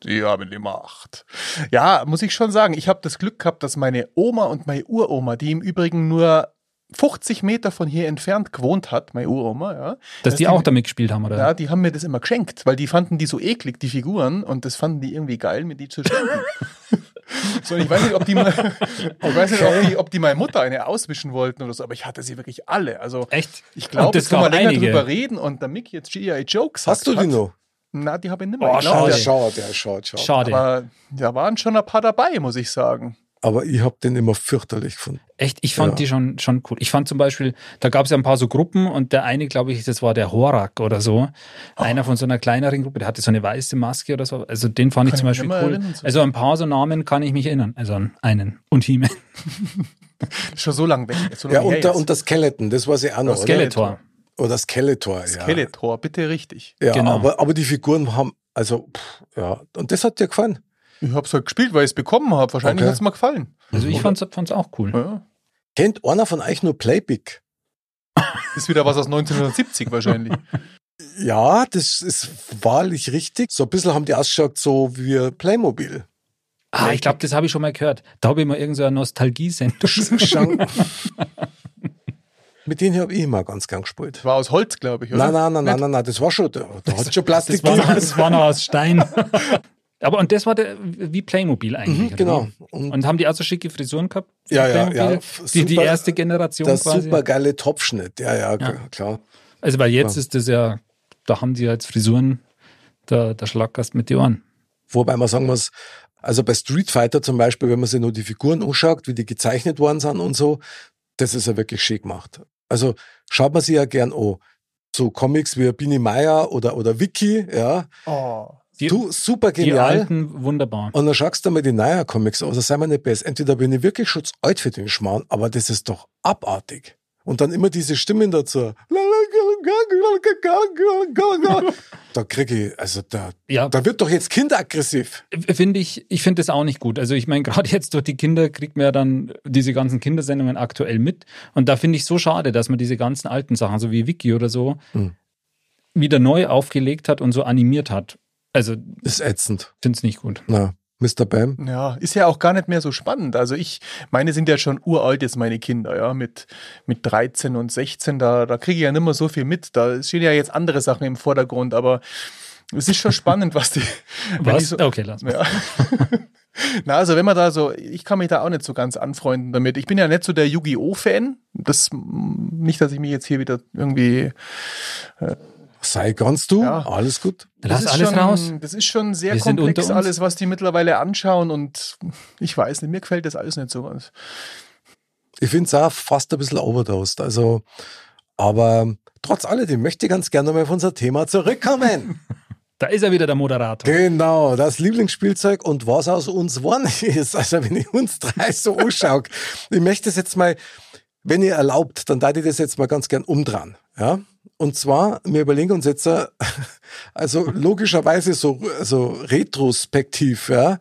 Die haben die Macht. Ja, muss ich schon sagen, ich habe das Glück gehabt, dass meine Oma und meine Uroma, die im Übrigen nur 50 Meter von hier entfernt gewohnt hat, meine Uroma, ja. Dass die auch damit gespielt haben, oder? Ja, die haben mir das immer geschenkt, weil die fanden die so eklig, die Figuren, und das fanden die irgendwie geil, mir die zu schenken. so, ich weiß nicht, ob die, mal, ich weiß nicht, ob die, ob die meine Mutter eine auswischen wollten oder so, aber ich hatte sie wirklich alle. Also, Echt? ich glaube, jetzt können wir länger einige. drüber reden und der Mick jetzt G.I. Joe gesagt Hast du die noch? Na, die habe ich nicht mehr. Oh, ich glaub, schade. Der der- schaut, der schaut, schaut. Schade. aber da waren schon ein paar dabei, muss ich sagen. Aber ich habe den immer fürchterlich gefunden. Echt, ich fand Ja. die schon, schon cool. Ich fand zum Beispiel, da gab es ja ein paar so Gruppen und der eine, glaube ich, das war der Horak oder so. Einer von so einer kleineren Gruppe, der hatte so eine weiße Maske oder so. Also den fand ich Kann zum ich Beispiel nicht mehr cool. erinnern, so. Also ein paar so Namen kann ich mich erinnern. Also an einen. Und He-Man. Schon so lang weg. So Ja, lange her und der, jetzt. und der Skeleton, das weiß ich auch noch. Das oder? Skeletor. Oder Skeletor, ja. Skeletor, bitte richtig. Ja, Genau. aber, aber die Figuren haben, also, pff, ja, und das hat dir gefallen. Ich habe es halt gespielt, weil ich es bekommen habe. Wahrscheinlich Okay. hat es mir gefallen. Also ich fand's, fand's auch cool. Ja. Kennt einer von euch nur Playbic? Ist wieder was aus 1970 wahrscheinlich. Ja, das ist wahrlich richtig. So ein bisschen haben die ausgeschaut so wie Playmobil. Ah, ich glaube, das habe ich schon mal gehört. Da habe ich mal irgendeine so Nostalgie-Sendung. Mit denen habe ich immer ganz gern gespielt. War aus Holz, glaube ich, oder? Nein, nein, nein, nein, nein, nein, das war schon, da, da hat schon Plastik Das war, das war noch aus Stein. Aber und das war der, wie Playmobil eigentlich. Mhm, genau. Und Und haben die auch so schicke Frisuren gehabt? Ja, ja, ja. Die, die Super- erste Generation der quasi. super geile Topfschnitt. Ja, ja, Ja. klar. Also weil jetzt ist das ja, da haben die jetzt Frisuren, der, der Schlaggast mit die Ohren. Wobei man sagen muss, also bei Street Fighter zum Beispiel, wenn man sich nur die Figuren anschaut, wie die gezeichnet worden sind und so, das ist ja wirklich schick gemacht. Also schaut man sich ja gern an. So Comics wie Bini Meier oder, oder Vicky, ja. Oh. Die, du, super die genial. alten, wunderbar. Und dann schaust du mal die neuen Comics an, also sei mal nicht besser. Entweder bin ich wirklich schon zu alt für den Schmarrn, aber das ist doch abartig. Und dann immer diese Stimmen dazu. Da kriege ich, also da, Ja, da wird doch jetzt kinderaggressiv. finde ich, ich finde das auch nicht gut. Also ich meine, gerade jetzt durch die Kinder kriegt man ja dann diese ganzen Kindersendungen aktuell mit. Und da finde ich so schade, dass man diese ganzen alten Sachen, so wie Wiki oder so, Hm. wieder neu aufgelegt hat und so animiert hat. Also Ist ätzend. finde es nicht gut. Na, Mr. Bam. Ja, ist ja auch gar nicht mehr so spannend. Also ich, meine sind ja schon uralt jetzt, meine Kinder, ja, mit, mit 13 und 16, da, da kriege ich ja nicht mehr so viel mit. Da stehen ja jetzt andere Sachen im Vordergrund, aber es ist schon spannend, was die. Was? so- okay, lass mal. Ja. Na, also wenn man da so, ich kann mich da auch nicht so ganz anfreunden damit. Ich bin ja nicht so der Yu-Gi-Oh! Fan. Das, nicht, dass ich mich jetzt hier wieder irgendwie Sei ganz du. Ja. Alles gut. Lass das ist alles schon, raus. Das ist schon sehr Wir komplex alles, was die mittlerweile anschauen und ich weiß nicht, mir gefällt das alles nicht so ganz. Ich finde es auch fast ein bisschen overdosed. Also, aber trotz alledem möchte ich ganz gerne mal auf unser Thema zurückkommen. Da ist er wieder der Moderator. Genau, das Lieblingsspielzeug und was aus uns geworden ist. Also wenn ich uns drei so anschaue, ich möchte das jetzt mal, wenn ihr erlaubt, dann darf ich das jetzt mal ganz gern umdrehen. Ja? Und zwar, wir überlegen uns jetzt, äh, also logischerweise so, so retrospektiv, ja,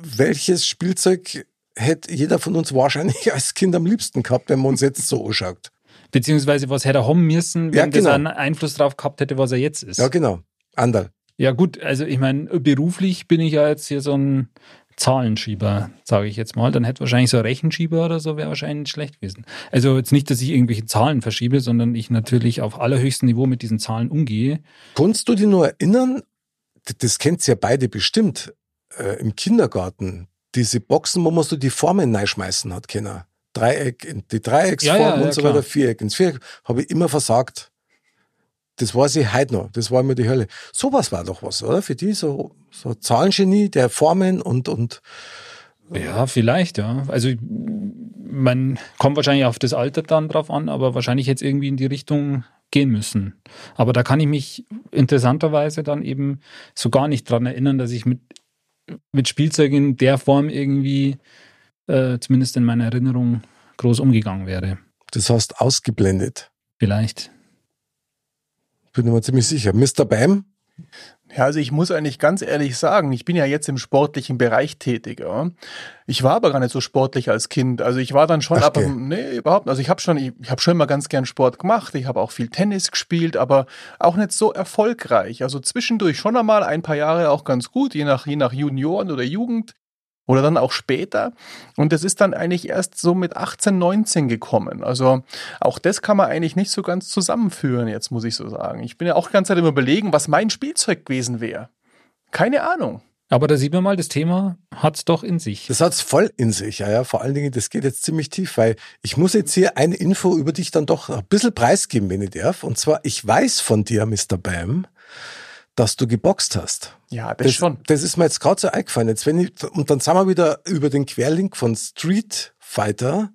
welches Spielzeug hätte jeder von uns wahrscheinlich als Kind am liebsten gehabt, wenn man uns jetzt so anschaut. Beziehungsweise was hätte er haben müssen, wenn Ja, genau. das einen Einfluss drauf gehabt hätte, was er jetzt ist. Ja, genau. Anderl. Ja, gut, also ich meine, beruflich bin ich ja jetzt hier so ein Zahlenschieber, sage ich jetzt mal. Dann hätte wahrscheinlich so ein Rechenschieber oder so wäre wahrscheinlich nicht schlecht gewesen. Also jetzt nicht, dass ich irgendwelche Zahlen verschiebe, sondern ich natürlich auf allerhöchstem Niveau mit diesen Zahlen umgehe. Kannst du dich nur erinnern, das kennt ihr ja beide bestimmt, äh, im Kindergarten, diese Boxen, wo man so die Formen reinschmeißen hat können. Dreieck, in die Dreiecksform Ja, ja, ja, und so weiter, Viereck. Ins Viereck habe ich immer versagt. Das weiß ich heute noch. Das war immer die Hölle. Sowas war doch was, oder? Für die so, so Zahlengenie, der Formen und, und Ja, vielleicht, ja. Also man kommt wahrscheinlich auf das Alter dann drauf an, aber wahrscheinlich jetzt irgendwie in die Richtung gehen müssen. Aber da kann ich mich interessanterweise dann eben so gar nicht dran erinnern, dass ich mit, mit Spielzeug in der Form irgendwie, äh, zumindest in meiner Erinnerung, groß umgegangen wäre. das hast ausgeblendet. Vielleicht. Bin mir ziemlich sicher. Mr. Bam? Ja, also ich muss eigentlich ganz ehrlich sagen, ich bin ja jetzt im sportlichen Bereich tätig. Ja. Ich war aber gar nicht so sportlich als Kind. Also ich war dann schon Ach, ab, gell. nee, überhaupt. nicht. Also ich habe schon, ich, ich habe schon immer ganz gern Sport gemacht. Ich habe auch viel Tennis gespielt, aber auch nicht so erfolgreich. Also zwischendurch schon einmal ein paar Jahre auch ganz gut, je nach je nach Junioren oder Jugend oder dann auch später. Und das ist dann eigentlich erst so mit 18, 19 gekommen. Also auch das kann man eigentlich nicht so ganz zusammenführen, jetzt muss ich so sagen. Ich bin ja auch die ganze Zeit immer überlegen, was mein Spielzeug gewesen wäre. Keine Ahnung. Aber da sieht man mal, das Thema hat es doch in sich. Das hat's voll in sich, ja, ja. Vor allen Dingen, das geht jetzt ziemlich tief, weil ich muss jetzt hier eine Info über dich dann doch ein bisschen preisgeben, wenn ich darf. Und zwar, ich weiß von dir, Mr. Bam, dass du geboxt hast. Ja, das, Das, schon. das ist mir jetzt gerade so eingefallen. Jetzt, wenn ich, und dann sind wir wieder über den Querlink von Street Fighter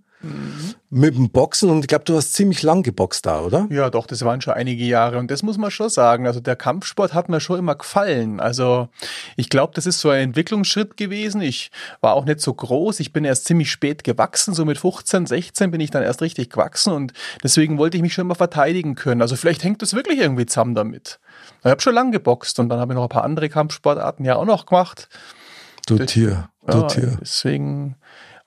mit dem Boxen und ich glaube, du hast ziemlich lang geboxt da, oder? Ja, doch, das waren schon einige Jahre und das muss man schon sagen. Also der Kampfsport hat mir schon immer gefallen. Also ich glaube, das ist so ein Entwicklungsschritt gewesen. Ich war auch nicht so groß. Ich bin erst ziemlich spät gewachsen. So mit 15, 16 bin ich dann erst richtig gewachsen und deswegen wollte ich mich schon immer verteidigen können. Also vielleicht hängt das wirklich irgendwie zusammen damit. Ich habe schon lang geboxt und dann habe ich noch ein paar andere Kampfsportarten ja auch noch gemacht. Du Tier, du Ja, Tier. deswegen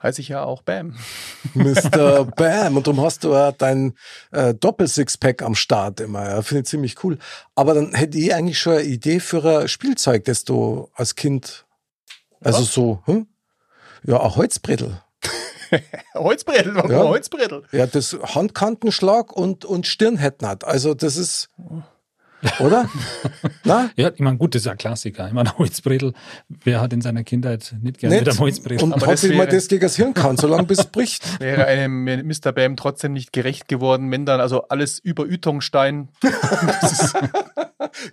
heiße ich ja auch Bam. Mr. Bam. Und darum hast du ja dein äh, Doppel-Sixpack am Start immer. Ja, Finde ich ziemlich cool. Aber dann hätte ich eigentlich schon eine Idee für ein Spielzeug, das du als Kind, also Was? so, hm? ja, ein Holzbrettel. Holzbrettel, warum Ja. Holzbrettel? Ja, das Handkantenschlag und, und Stirnhetten hat. Also das ist, oder? Na? Ja, ich meine, gut, das ist ein Klassiker. Ich meine, Holzbredel, wer hat in seiner Kindheit nicht gerne mit einem Holzbredel? Und Aber hat das sich mal das gegen das Hirn kann, solange bis es bricht. Wäre einem Mr. Bam trotzdem nicht gerecht geworden, wenn dann also alles über Ütongstein.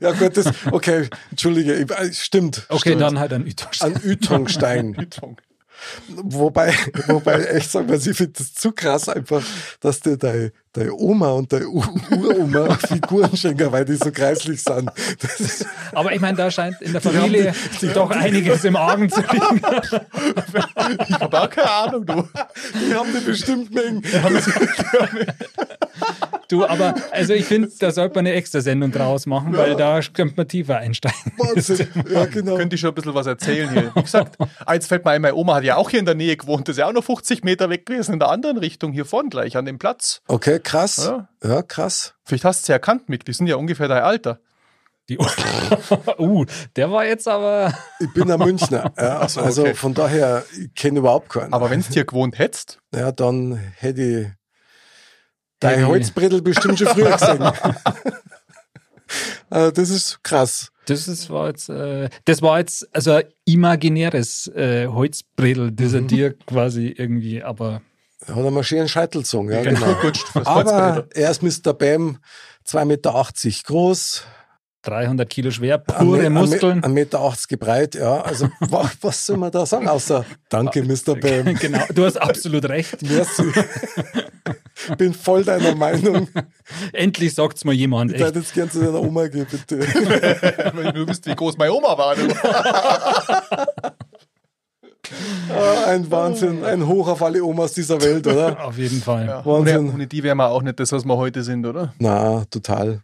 Ja gut, das, okay, entschuldige, ich- äh, stimmt. Okay, stimmt. dann halt ein Ütongstein. An Ütongstein. Ütong. Wobei, wobei echt sagen wir, ich finde das zu krass einfach, dass dir deine, deine Oma und deine Uroma Figuren schenken, weil die so kreislich sind. Das Aber ich meine, da scheint in der Familie doch einiges im Argen zu liegen. Ich habe auch keine Ahnung, du. die haben die bestimmt Mengen. Du, aber also ich finde, da sollte man eine extra Sendung draus machen, weil da könnte man tiefer einsteigen. Wahnsinn. Ja, genau. Könnte ich schon ein bisschen was erzählen hier. Wie gesagt, eins fällt mir ein, meine Oma hat ja auch hier in der Nähe gewohnt, das ist ja auch noch 50 Meter weg gewesen, in der anderen Richtung, hier vorn gleich, an dem Platz. Okay, krass. Ja. Ja, krass. Vielleicht hast du sie erkannt, Mick, die sind ja ungefähr dein Alter. Die, uh, der war jetzt aber. Ich bin ein Münchner. Ja, so, also okay. von daher, ich kenne überhaupt keinen. Aber wenn du hier gewohnt hättest, ja, dann hätte ich dein Holzbrettel bestimmt schon früher gesehen. Also das ist krass. Das ist, war jetzt, äh, das war jetzt also ein imaginäres äh, Holzbredel, das er dir quasi irgendwie, aber Hat er mal schön einen Scheitel gezogen, ja, genau. fürs Aber er ist Mr. Bam, 2,80 Meter groß, 300 Kilo schwer, pure Me- ein Me- Muskeln. 1,80 Meter breit, ja. Also wa- was soll man da sagen, außer Danke, Mr. Bam. genau, du hast absolut recht. Merci. bin voll deiner Meinung. Endlich sagt's mal jemand. Ich würde jetzt gern zu deiner Oma gehen, bitte. Wenn du wisst, wie groß meine Oma war. Ah, ein Wahnsinn, ein Hoch auf alle Omas dieser Welt, oder? Auf jeden Fall. Ja. Wahnsinn. Ohne, ohne die wären wir auch nicht das, was wir heute sind, oder? Na, total.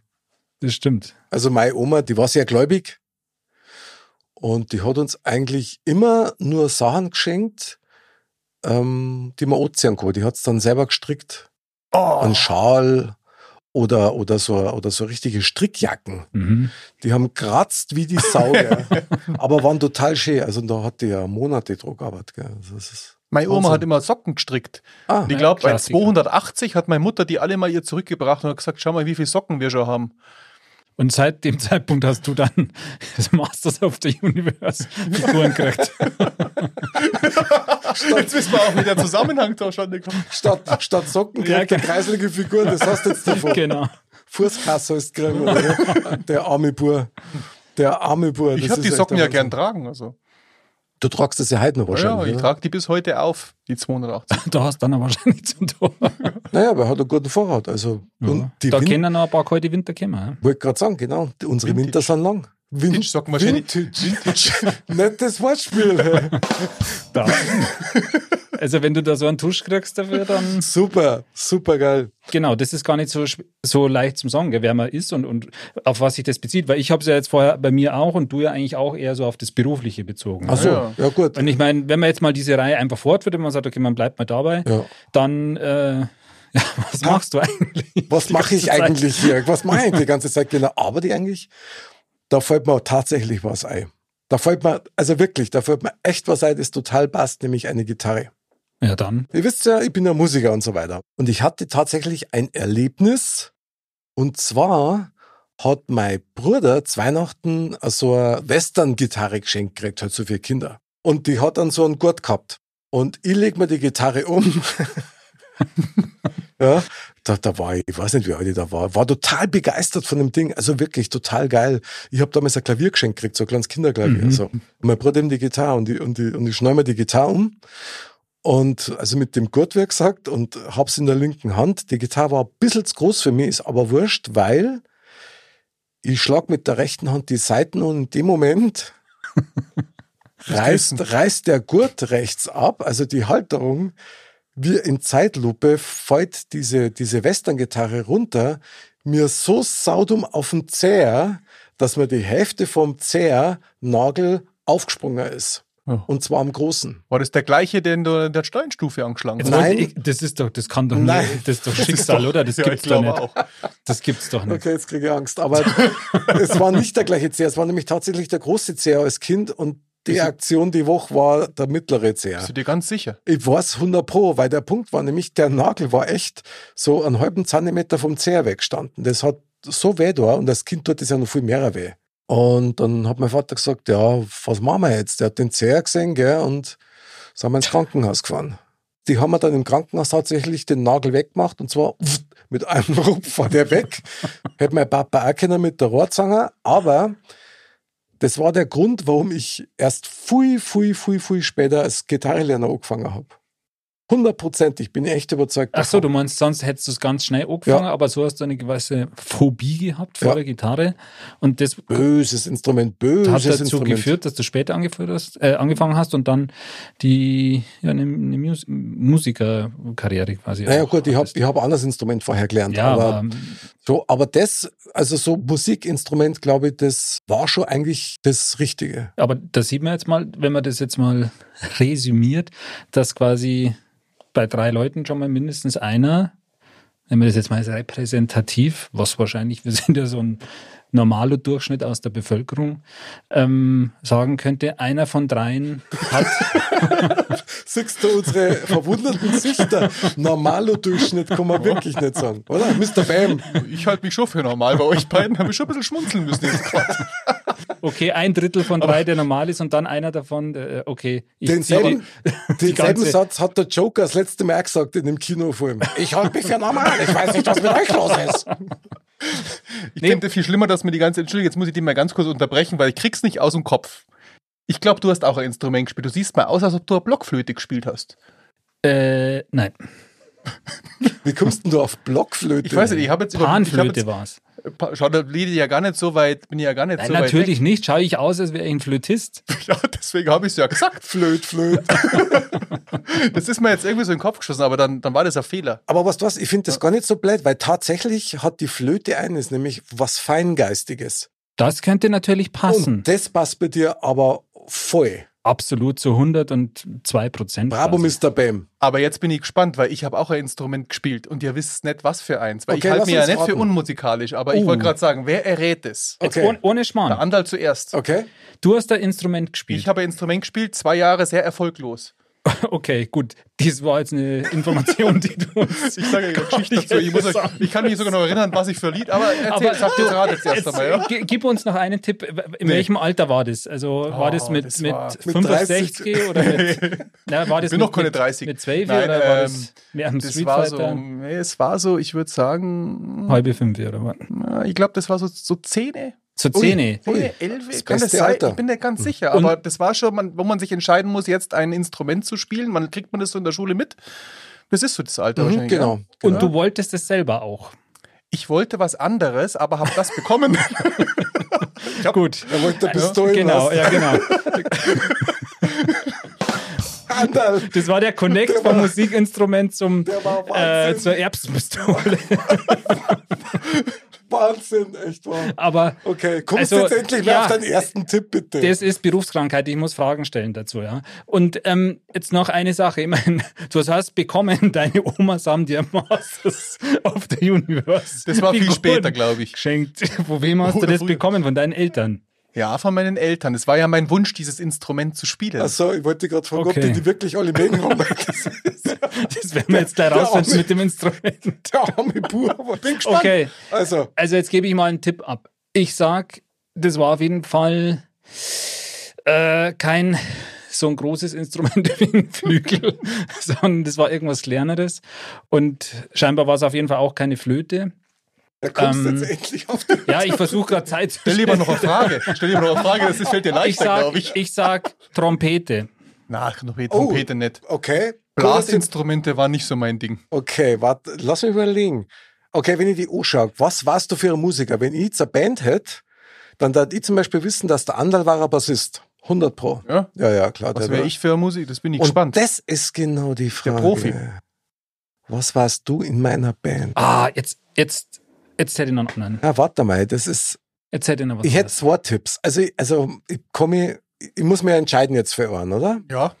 Das stimmt. Also meine Oma, die war sehr gläubig und die hat uns eigentlich immer nur Sachen geschenkt, ähm, die man anziehen kann. Die hat's dann selber gestrickt. Oh, Ein Schal oder, oder, so, oder so richtige Strickjacken. Mhm. Die haben kratzt wie die Sau, aber waren total schön. Also da hat die ja Monate. Gell. Also meine Oma Wahnsinn. hat immer Socken gestrickt. ah, Und ich glaube, bei Klassiker. 280 hat meine Mutter die alle mal ihr zurückgebracht und hat gesagt, schau mal, wie viele Socken wir schon haben. Und seit dem Zeitpunkt hast du dann das Masters of the Universe Figuren gekriegt. Jetzt wissen wir auch, wie der Zusammenhang da schon kommt. statt, statt Socken Ja, kriegt er genau. kreiselige Figuren, das hast du jetzt davon. genau. Fußkasse ist oder? Der arme Bur. Der arme Bur. Ich habe die Socken ja gern tragen. Also. Du tragst das ja heute noch Ja, wahrscheinlich. ich oder? trage die bis heute auf, die 280. Da hast du dann wahrscheinlich zum Tor. Naja, aber er hat einen guten Vorrat. Also, und die da Win- können noch ein paar kalte Winter kommen. ja. Wollte gerade sagen, genau. Die- Unsere. Winter sind lang. Vin Vintage Socken wahrscheinlich. Vintage. Nettes Wortspiel. Da. Also wenn du da so einen Tusch kriegst dafür, dann super, super geil. genau, das ist gar nicht so, so leicht zum Sagen, gell, wer man ist und, und auf was sich das bezieht. Weil ich habe es ja jetzt vorher bei mir auch und du ja eigentlich auch eher so auf das Berufliche bezogen. Ach so, Ja. ja, gut. Und ich meine, wenn man jetzt mal diese Reihe einfach fortführt und man sagt, okay, man bleibt mal dabei, Ja. dann äh, ja, was machst du eigentlich? Was mache ich Zeit? eigentlich hier? Was mache ich die ganze Zeit? Genau. Aber die eigentlich, da fällt mir tatsächlich was ein. Da fällt mir, also wirklich, da fällt mir echt was ein, das total passt, nämlich eine Gitarre. Ja, dann. Ihr wisst ja, ich bin ja Musiker und so weiter. Und ich hatte tatsächlich ein Erlebnis. Und zwar hat mein Bruder zu Weihnachten so eine Western-Gitarre geschenkt gekriegt, halt so für Kinder. Und die hat dann so einen Gurt gehabt. Und ich leg mir die Gitarre um. ja, da, da war ich, ich weiß nicht, wie alt ich da war, war total begeistert von dem Ding. Also wirklich total geil. Ich habe damals ein Klavier geschenkt gekriegt, so ein kleines Kinderklavier. Mhm. So. Und mein Bruder eben die Gitarre und, die, und, die, und ich schneide mir die Gitarre um. Und also mit dem Gurt, wie gesagt, und hab's in der linken Hand. Die Gitarre war ein bisschen zu groß für mich, ist aber wurscht, weil ich schlag mit der rechten Hand die Seiten und in dem Moment reißt, reißt der Gurt rechts ab, also die Halterung, wie in Zeitlupe fällt diese, diese Western-Gitarre runter, mir so saudum auf den Zeher, dass mir die Hälfte vom Zeher-Nagel aufgesprungen ist. Oh. Und zwar am großen. War das der gleiche, den du in der Steinstufe angeschlagen hast? Nein. ich, das ist doch, das kann doch nicht, Nein. das ist doch Schicksal, oder? Das ja, gibt's doch nicht. auch. Das gibt's doch nicht. Okay, jetzt kriege ich Angst. Aber es war nicht der gleiche Zeher, es war nämlich tatsächlich der große Zeher als Kind und die? Aktion die Woche war der mittlere Zeher. Bist du dir ganz sicher? Ich weiß 100 Pro, weil der Punkt war nämlich, der Nagel war echt so einen halben Zentimeter vom Zeher weggestanden. Das hat so weh da und das Kind tut das ja noch viel mehr weh. Und dann hat mein Vater gesagt, ja, was machen wir jetzt? Der hat den Zeher gesehen, gell, und sind wir ins Krankenhaus gefahren. Die haben wir dann im Krankenhaus tatsächlich den Nagel weggemacht und zwar mit einem Rupf war der weg. Hätte mein Papa auch können mit der Rohrzange, aber das war der Grund, warum ich erst viel, viel, viel, viel später als Gitarrenlerner angefangen habe. 100 Prozent, ich bin echt überzeugt. Ach so, du davon. meinst, sonst hättest du es ganz schnell angefangen, Ja. aber so hast du eine gewisse Phobie gehabt vor Ja. der Gitarre. Und das Böses Instrument, böses hat dazu Instrument. geführt, dass du später angeführt hast, äh, angefangen hast und dann die ja, eine, eine Mus Musikerkarriere quasi. Naja gut, ich habe ich hab ein anderes Instrument vorher gelernt. ja, aber, aber so, aber das, also so Musikinstrument, glaube ich, das war schon eigentlich das Richtige. Aber da sieht man jetzt mal, wenn man das jetzt mal resümiert, dass quasi bei drei Leuten schon mal mindestens einer, wenn man das jetzt mal als repräsentativ, was wahrscheinlich, wir sind ja so ein normaler Durchschnitt aus der Bevölkerung, ähm, sagen könnte, einer von dreien hat, Siehst du unsere verwunderten Gesichter? Normaler Durchschnitt kann man wirklich nicht sagen, oder? Mr. Bam. Ich halte mich schon für normal. Bei euch beiden habe ich schon ein bisschen schmunzeln müssen jetzt gerade. okay, ein Drittel von drei, der normal ist und dann einer davon, der, okay, ich Denselben, die denselben Satz hat der Joker das letzte Mal gesagt in dem Kinofilm. Ich halte mich für normal, ich weiß nicht, was mit euch los ist. Ich Nee. finde viel schlimmer, dass mir die ganze, Entschuldigung, jetzt muss ich die mal ganz kurz unterbrechen, weil ich krieg's nicht aus dem Kopf. Ich glaube, du hast auch ein Instrument gespielt. Du siehst mal aus, als ob du eine Blockflöte gespielt hast. Äh, nein. Wie kommst denn du auf Blockflöte? Ich weiß nicht, ich habe jetzt über- ich hab Panflöte jetzt- war's. Schaut der Lied ja gar nicht so weit, bin ich ja gar nicht Nein, so weit natürlich nicht. Schaue ich aus, als wäre ich ein Flötist. Ja, deswegen habe ich es ja gesagt. Flöt, Flöt. Das ist mir jetzt irgendwie so in den Kopf geschossen, aber dann, dann war das ein Fehler. Aber was du was, ich finde das gar nicht so blöd, weil tatsächlich hat die Flöte eines, nämlich was Feingeistiges. Das könnte natürlich passen. Und das passt bei dir aber voll. Absolut zu 102 Prozent. Bravo, quasi. Mr. Bam. Aber jetzt bin ich gespannt, weil ich habe auch ein Instrument gespielt und ihr wisst nicht, was für eins. Weil Okay, ich halte mich ja nicht für unmusikalisch, aber ich Uh. wollte gerade sagen, wer errät es? Jetzt Okay. ohne, ohne Der Schmarrn. Andal zuerst. Okay? Du hast ein Instrument gespielt. Ich habe ein Instrument gespielt, zwei Jahre sehr erfolglos. Okay, gut. Dies war jetzt eine Information, die du uns. Ich sage ja Geschichte dazu. Ich, muss euch, ich kann mich sogar noch erinnern, was ich für Lied, aber erzähl, Aber sag jetzt Rat jetzt erst einmal, ja? gi- Gib uns noch einen Tipp. In Nee. welchem Alter war das? Also war das Oh, mit, das mit, war- Mit 65 oder mit. Na, war das bin mit, noch keine mit, 30. Mit 12 Nein, oder war ähm, das mehr am Das Street war so, nee, es war so, ich würde sagen, Halbe fünf oder was? ich glaube, das war so, so Zähne. Zur Zähne. Ui. Zähne, elf, Das kann das sein? Alter. Ich bin nicht ganz sicher, Und- aber das war schon, man, wo man sich entscheiden muss, jetzt ein Instrument zu spielen. Man kriegt man das so in der Schule mit. Das ist so das Alter Mhm, wahrscheinlich. genau. Ja. Und du wolltest es selber auch. Ich wollte was anderes, aber habe das bekommen. Gut. Er wollte Pistolen Genau, ja, genau. Das war der Connect Der war- vom Musikinstrument zum, äh, zur Erbsenpistole. Wahnsinn, echt wahr. Aber Okay, kommst Also, jetzt endlich mal ja, auf deinen ersten Tipp, bitte. Das ist Berufskrankheit, ich muss Fragen stellen dazu, ja. Und ähm, jetzt noch eine Sache, ich meine, du hast bekommen, deine Omas haben dir Masters of the Universe. Das war viel später, glaube ich. Geschenkt. Von wem hast du Oder das früher. bekommen? Von deinen Eltern? Ja, von meinen Eltern. Es war ja mein Wunsch, dieses Instrument zu spielen. Achso, ich wollte gerade fragen, Okay. ob die die wirklich alle mögen haben. Das ist Das werden wir jetzt gleich Der rausfinden mit dem Instrument. der arme Bub. Aber bin gespannt. Okay, Also, also jetzt gebe ich mal einen Tipp ab. Ich sag, das war auf jeden Fall äh, kein so ein großes Instrument wie ein Flügel, sondern das war irgendwas Kleineres. Und scheinbar war es auf jeden Fall auch keine Flöte. Da kommst du Ähm, jetzt endlich auf den Ja, ich versuche gerade Zeit zu Stell lieber noch eine Frage. Stell lieber noch eine Frage, das ist- fällt dir Ich leichter, glaube ich. ich sag Trompete. Na, Trompete, Oh. Trompete nicht. Okay. Blasinstrumente waren nicht so mein Ding. Okay, warte, lass mich überlegen. Okay, wenn ich die anschaue, was warst du für ein Musiker? Wenn ich jetzt eine Band hätte, dann darf ich zum Beispiel wissen, dass der Andal war ein Bassist. 100 pro. Ja? Ja, ja, klar. Was der wäre ich für Musik? Das bin ich Und gespannt. das ist genau die Frage. Profi. Was warst du in meiner Band? Ah, jetzt, jetzt, jetzt hätte ich noch einen. Ja, warte mal, das ist, Jetzt hätte ich noch was. ich hätte zwei Tipps. Also, ich- also, ich komme, ich muss mir entscheiden jetzt für einen, oder? Ja,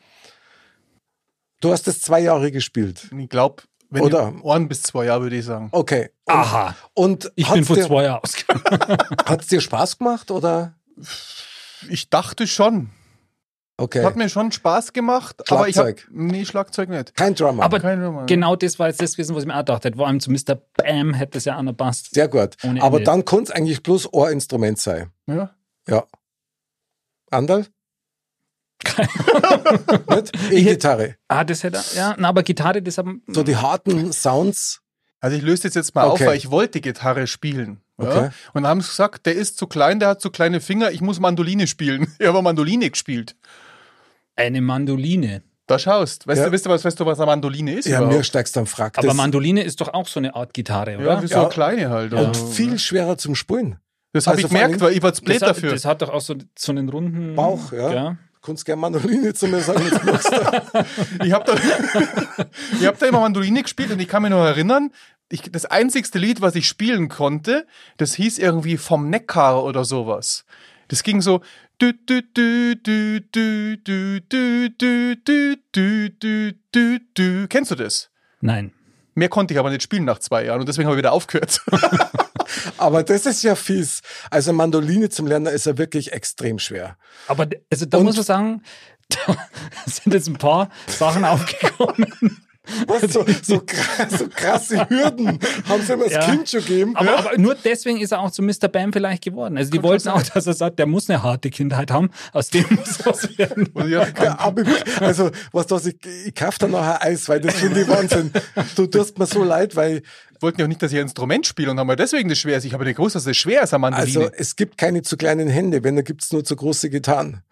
Du hast das zwei Jahre gespielt. ich glaube, wenn Oder- ich, Ohren bis zwei Jahre, würde ich sagen. Okay. Und, Aha, Und ich bin vor dir, zwei Jahren ausgegangen. Hat's dir Spaß gemacht oder? Ich dachte schon. Okay. Hat mir schon Spaß gemacht, aber ich Schlagzeug. nee Schlagzeug nicht. Kein Drummer. Aber Kein Nummer. genau das war jetzt das gewesen, was ich mir auch dachte. Vor allem zu Mr. Bam hätte es ja auch noch passt. Sehr gut. Aber dann kann es eigentlich bloß ein Instrument sein. Ja. Ja. Nicht? E-Gitarre. Ah, das hätte, ja, na, aber Gitarre, das haben, So die harten Sounds. Also ich löse das jetzt mal Okay. auf, weil ich wollte Gitarre spielen. Ja? Okay. Und dann haben sie gesagt, der ist zu klein, der hat zu kleine Finger, ich muss Mandoline spielen. Ich habe Mandoline gespielt. Eine Mandoline. Da schaust. Weißt, Ja. du, weißt, du, was, weißt du, was eine Mandoline ist? Ja, überhaupt? mir steigst am Frack. Aber Mandoline ist doch auch so eine Art Gitarre, oder? Ja, wie so Ja. eine kleine halt. und Also, viel schwerer zum Spielen. das habe also ich vor gemerkt, weil ich war zu blöd das, hat, dafür. das hat doch auch so, so einen runden Bauch, ja. ja. Du kannst gerne Mandoline zu mir sagen. Du. Ich habe da, ich hab da immer Mandoline gespielt und ich kann mich noch erinnern, ich, das einzigste Lied, was ich spielen konnte, das hieß irgendwie vom Neckar oder sowas. Das ging so. Du, du, du, du, du, du, du, du, du, du, du, du, du. Kennst du das? Nein. Mehr konnte ich aber nicht spielen nach zwei Jahren und deswegen habe ich wieder aufgehört. Aber das ist ja fies. Also Mandoline zum Lernen ist ja wirklich extrem schwer. Aber also da Und- muss man sagen, da sind jetzt ein paar Sachen aufgekommen. Was, so, so, krass, so krasse Hürden haben sie immer das Ja. Kind schon gegeben. Aber, aber nur deswegen ist er auch zu Mr. Bam vielleicht geworden. Also die wollten auch, dass er sagt, der muss eine harte Kindheit haben, aus dem muss was werden. Ja, Ja, aber, also, was das, ich, ich kauf da nachher Eis, weil das finde ich Wahnsinn. Du tust mir so leid, weil wollten ja auch nicht, dass ich ein Instrument spiele und haben mir deswegen das schwer ist. Ich habe nicht gewusst, dass das schwer ist, eine Mandoline. Also es gibt keine zu kleinen Hände, wenn, da gibt's nur zu große Gitarren.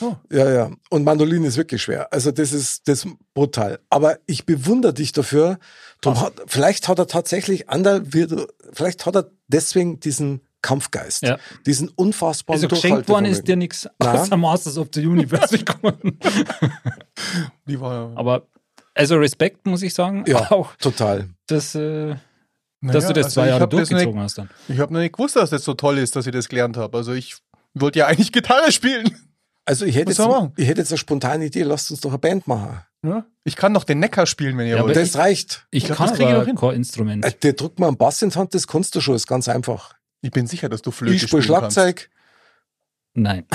Oh. Ja, ja. Und Mandoline ist wirklich schwer. Also das ist das ist brutal. Aber ich bewundere dich dafür. Tom hat, vielleicht hat er tatsächlich, Anderl, wird- vielleicht hat er deswegen diesen Kampfgeist. Ja. Diesen unfassbaren Also geschenkt worden ist dir nichts außer Masters of the Universe gekommen. die war, Aber also Respekt, muss ich sagen. Ja, Auch, total. dass, äh, naja, dass du das also zwei ich Jahre durchgezogen nicht, hast dann. Ich habe noch nicht gewusst, dass das so toll ist, dass ich das gelernt habe. Also ich wollte ja eigentlich Gitarre spielen. Also ich hätte, Was jetzt, ich hätte jetzt eine spontane Idee, lasst uns doch eine Band machen. Ja? Ich kann noch den Neckar spielen, wenn ihr Ja, aber wollt. Das reicht. Ich, glaub, kann das ich aber kein Instrument. Äh, Der drückt mal einen Bass in die Hand, das kannst du schon, ist ganz einfach. Ich bin sicher, dass du Flöte ich spiele spielen kannst. Schlagzeug. Nein.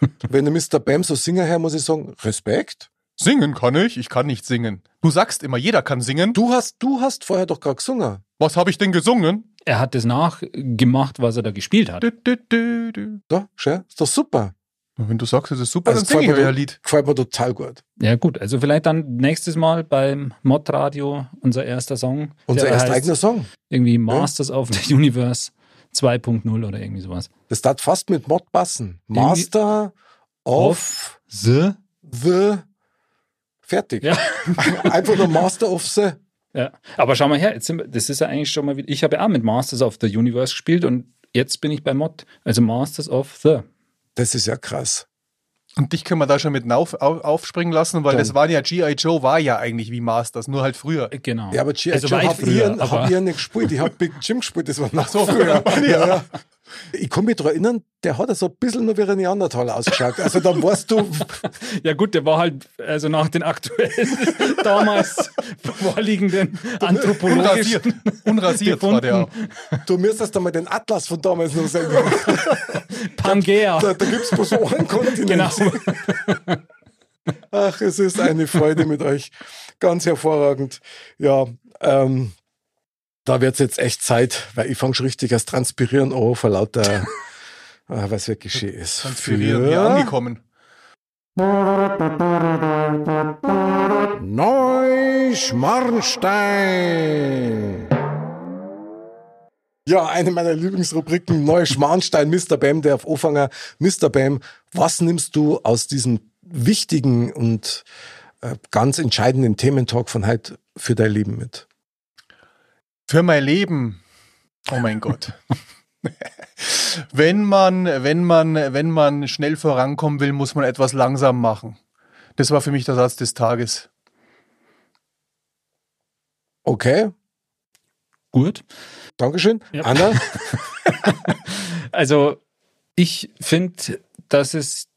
Wenn der Mr. Bam so Singer her, muss ich sagen, Respekt. Singen kann ich, ich kann nicht singen. Du sagst immer, jeder kann singen. Du hast, du hast vorher doch gerade gesungen. Was habe ich denn gesungen? Er hat das nachgemacht, was er da gespielt hat. Du, du, du, du. Ja, schön. Ist doch super. Wenn du sagst, es ist super, Also dann singe ich euer Lied. Gefällt mir total gut. Ja gut, also vielleicht dann nächstes Mal beim Mod-Radio unser erster Song. Unser erster eigener Song. Irgendwie Masters of the Universe 2.0 oder irgendwie sowas. Das tat fast mit Mod passen. Master of The? the Fertig. Ja. Einfach nur Master of the. Ja. Aber schau mal her, jetzt sind wir, das ist ja eigentlich schon mal wieder. Ich habe ja auch mit Masters of the Universe gespielt und jetzt bin ich bei Mod. Also Masters of the. Das ist ja krass. Und dich können wir da schon mit auf, auf, aufspringen lassen, weil Dann. das war ja, G.I. Joe war ja eigentlich wie Masters, nur halt früher. Genau. Ja, aber G.I. also Joe weit hab früher, ich, hab ich nicht gespielt. Ich hab Big Jim gespielt, das war noch so früher. Ja, ja. Ich kann mich daran erinnern, der hat ja so ein bisschen nur wie ein Neandertaler ausgeschaut. Also dann weißt du, ja gut, der war halt also nach den aktuellen damals vorliegenden anthropologischen Unrasiert, unrasiert war der. Gefunden. du müsstest einmal den Atlas von damals noch sehen. Pangea. Da, da gibt es bloß einen Kontinent. Genau. Ach, es ist eine Freude mit euch. Ganz hervorragend. Ja, ähm, da wird's jetzt echt Zeit, weil ich fange schon richtig als Transpirieren an vor lauter, was wirklich geschehen ist. Transpirieren, hier angekommen. Neuschmarnstein. Ja, eine meiner Lieblingsrubriken, Neuschmarnstein, Mr. Bam, der auf Anfänger. Mr. Bam, was nimmst du aus diesem wichtigen und äh, ganz entscheidenden Thementalk von heute für dein Leben mit? Für mein Leben. Oh mein Gott. wenn man, wenn man, wenn man schnell vorankommen will, muss man etwas langsam machen. Das war für mich der Satz des Tages. Okay, Gut. Dankeschön. Ja. Anna? Also ich finde, dass das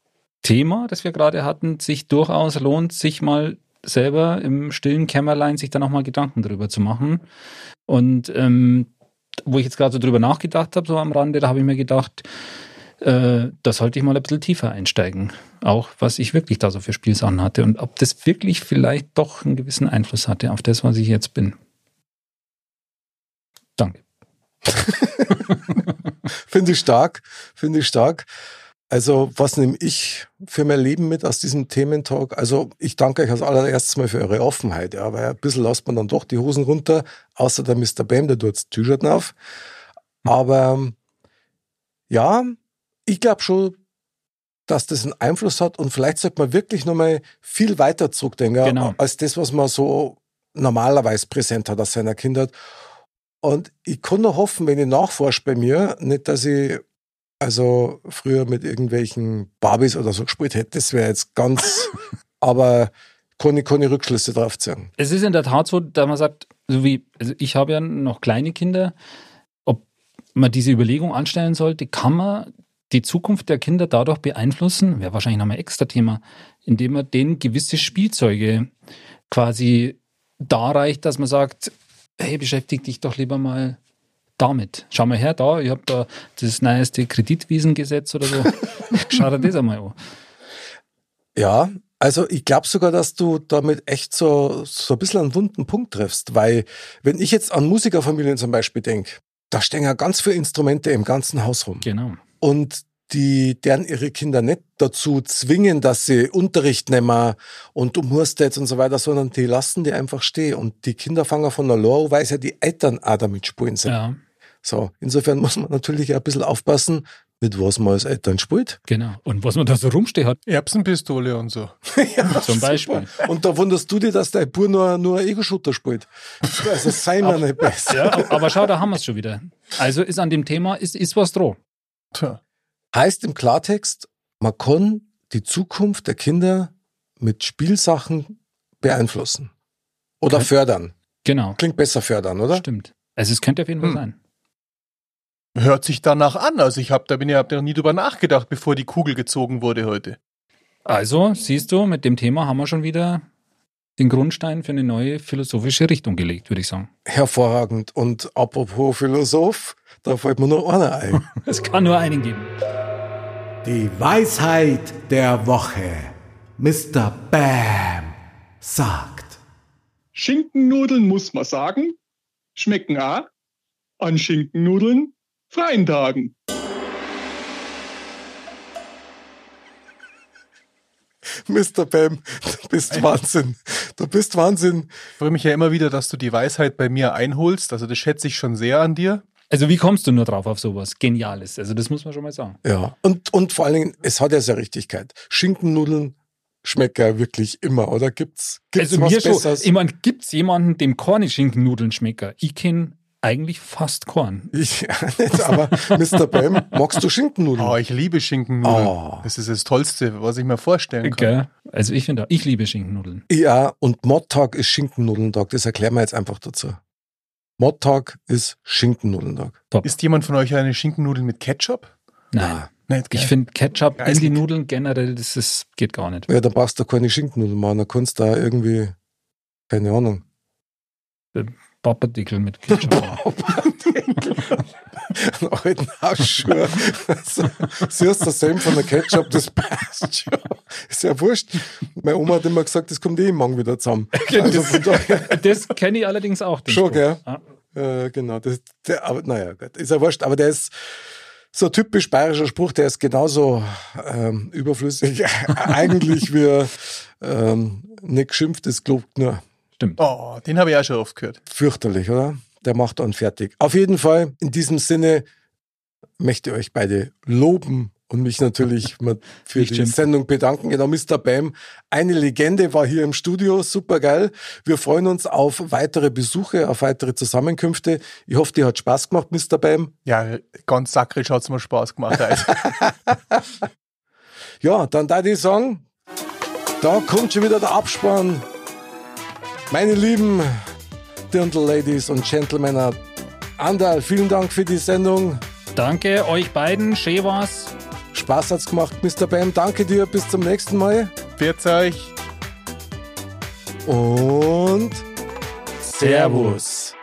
Thema, das wir gerade hatten, sich durchaus lohnt, sich mal selber im stillen Kämmerlein sich da nochmal Gedanken drüber zu machen. Und ähm, wo ich jetzt gerade so drüber nachgedacht habe, so am Rande, da habe ich mir gedacht, äh, da sollte ich mal ein bisschen tiefer einsteigen. Auch was ich wirklich da so für Spielsachen hatte und ob das wirklich vielleicht doch einen gewissen Einfluss hatte auf das, was ich jetzt bin. Danke. Finde ich stark, finde ich stark. Also, was nehme ich für mein Leben mit aus diesem Thementalk? Also, ich danke euch als allererstes mal für eure Offenheit, ja, weil ein bisschen lasst man dann doch die Hosen runter, außer der Mr. Bam, der tut das T-Shirt auf. Aber ja, ich glaube schon, dass das einen Einfluss hat und vielleicht sollte man wirklich nochmal viel weiter zurückdenken, Genau. als das, was man so normalerweise präsent hat aus seiner Kindheit. Und ich kann nur hoffen, wenn ich nachforsche bei mir, nicht, dass ich also früher mit irgendwelchen Barbies oder so gespielt hätte. Das wäre jetzt ganz, aber kann ich keine Rückschlüsse drauf ziehen. Es ist in der Tat so, dass man sagt, so wie, also ich habe ja noch kleine Kinder, ob man diese Überlegung anstellen sollte, kann man die Zukunft der Kinder dadurch beeinflussen, wäre wahrscheinlich nochmal ein extra Thema, indem man denen gewisse Spielzeuge quasi darreicht, dass man sagt, hey, beschäftige dich doch lieber mal damit. Schau mal her, da, ich habe da das neueste Kreditwiesengesetz oder so. Schau dir das einmal an. Ja, also ich glaube sogar, dass du damit echt so, so ein bisschen einen wunden Punkt triffst, weil wenn ich jetzt an Musikerfamilien zum Beispiel denke, da stehen ja ganz viele Instrumente im ganzen Haus rum. Genau. Und die deren ihre Kinder nicht dazu zwingen, dass sie Unterricht nehmen und du musst jetzt und so weiter, sondern die lassen die einfach stehen. Und die Kinder fangen von der Lore, weil ja die Eltern auch damit spielen sind. Ja, So, insofern muss man natürlich auch ein bisschen aufpassen, mit was man als Eltern spielt. genau. Und was man da so rumstehen hat, Erbsenpistole und so. zum Beispiel. Und da wunderst du dich, dass dein Bub nur, nur ein Ego-Shooter spielt. Also sei mal nicht besser. Ja, aber schau, da haben wir es schon wieder. Also ist an dem Thema, ist, ist was dran. Tja. Heißt im Klartext, man kann die Zukunft der Kinder mit Spielsachen beeinflussen. Oder Okay. fördern. Genau, Klingt besser fördern, oder? stimmt. Also es könnte auf jeden Fall Hm. sein. Hört sich danach an. Also ich hab, da bin ich hab da noch nie drüber nachgedacht, bevor die Kugel gezogen wurde heute. Also, siehst du, mit dem Thema haben wir schon wieder den Grundstein für eine neue philosophische Richtung gelegt, würde ich sagen. Hervorragend. Und apropos Philosoph, da fällt mir noch einer ein. Es kann nur einen geben. Die Weisheit der Woche. Mr. Bam sagt. Schinkennudeln muss man sagen, schmecken auch an Schinkennudeln freien Tagen. Mr. Bam, du bist Wahnsinn. Du bist Wahnsinn. Ich freue mich ja immer wieder, dass du die Weisheit bei mir einholst. Also das schätze ich schon sehr an dir. Also, wie kommst du nur drauf auf sowas? Geniales. Also, das muss man schon mal sagen. Ja. Und, und vor allen Dingen, es hat ja seine Richtigkeit. Schinkennudeln schmecken ja wirklich immer, oder? Gibt's, gibt's also, was mir schon. Besseres? Ich meine, gibt's jemanden, dem keine Schinkennudeln schmecken? Ich kenne eigentlich fast Korn. Ich ja, nicht, aber Mr. Bam, magst du Schinkennudeln? Oh, ich liebe Schinkennudeln. Oh. Das ist das Tollste, was ich mir vorstellen kann. Gell? Also, ich finde, auch, ich liebe Schinkennudeln. Ja, und Mottag ist Schinkennudellentag. Das erklären wir jetzt einfach dazu. Mottag ist Schinkennudellentag. Top. Ist jemand von euch eine Schinkennudel mit Ketchup? Nein. Nicht, Ich finde Ketchup in die. Nudeln generell, das ist, geht gar nicht. Ja, dann brauchst du keine Schinkennudeln machen. Dann kannst du da irgendwie, keine Ahnung. Papadickel mit Ketchup. Einen alten Hausschuh. Also, siehst du Senf von der Ketchup, das passt schon. Ist ja wurscht. Meine Oma hat immer gesagt, das kommt eh morgen wieder zusammen. Also von daher, das kenne ich allerdings auch. den Schon, Spruch. gell? Ja. Äh, genau. Das, der, aber naja, gut, ist ja wurscht. Aber der ist so typisch bayerischer Spruch, der ist genauso ähm, überflüssig eigentlich wie ähm, nicht geschimpft, es gelobt nur. Stimmt. Oh, den habe ich auch schon oft gehört. Fürchterlich, oder? Der macht dann fertig. Auf jeden Fall, in diesem Sinne möchte ich euch beide loben und mich natürlich für Nicht die. Sendung bedanken. Genau, Mr. Bam, eine Legende war hier im Studio, super geil. Wir freuen uns auf weitere Besuche, auf weitere Zusammenkünfte. Ich hoffe, dir hat Spaß gemacht, Mr. Bam. Ja, ganz sakrisch hat's mir Spaß gemacht. Also. Ja, dann da ich sagen, da kommt schon wieder der Abspann. Meine lieben Dirndl Ladies und Gentlemen, Andal, vielen Dank für die Sendung. Danke euch beiden. Schön war's. Spaß hat's gemacht, Mr. Bam. Danke dir. Bis zum nächsten Mal. Pfiat euch. Und Servus.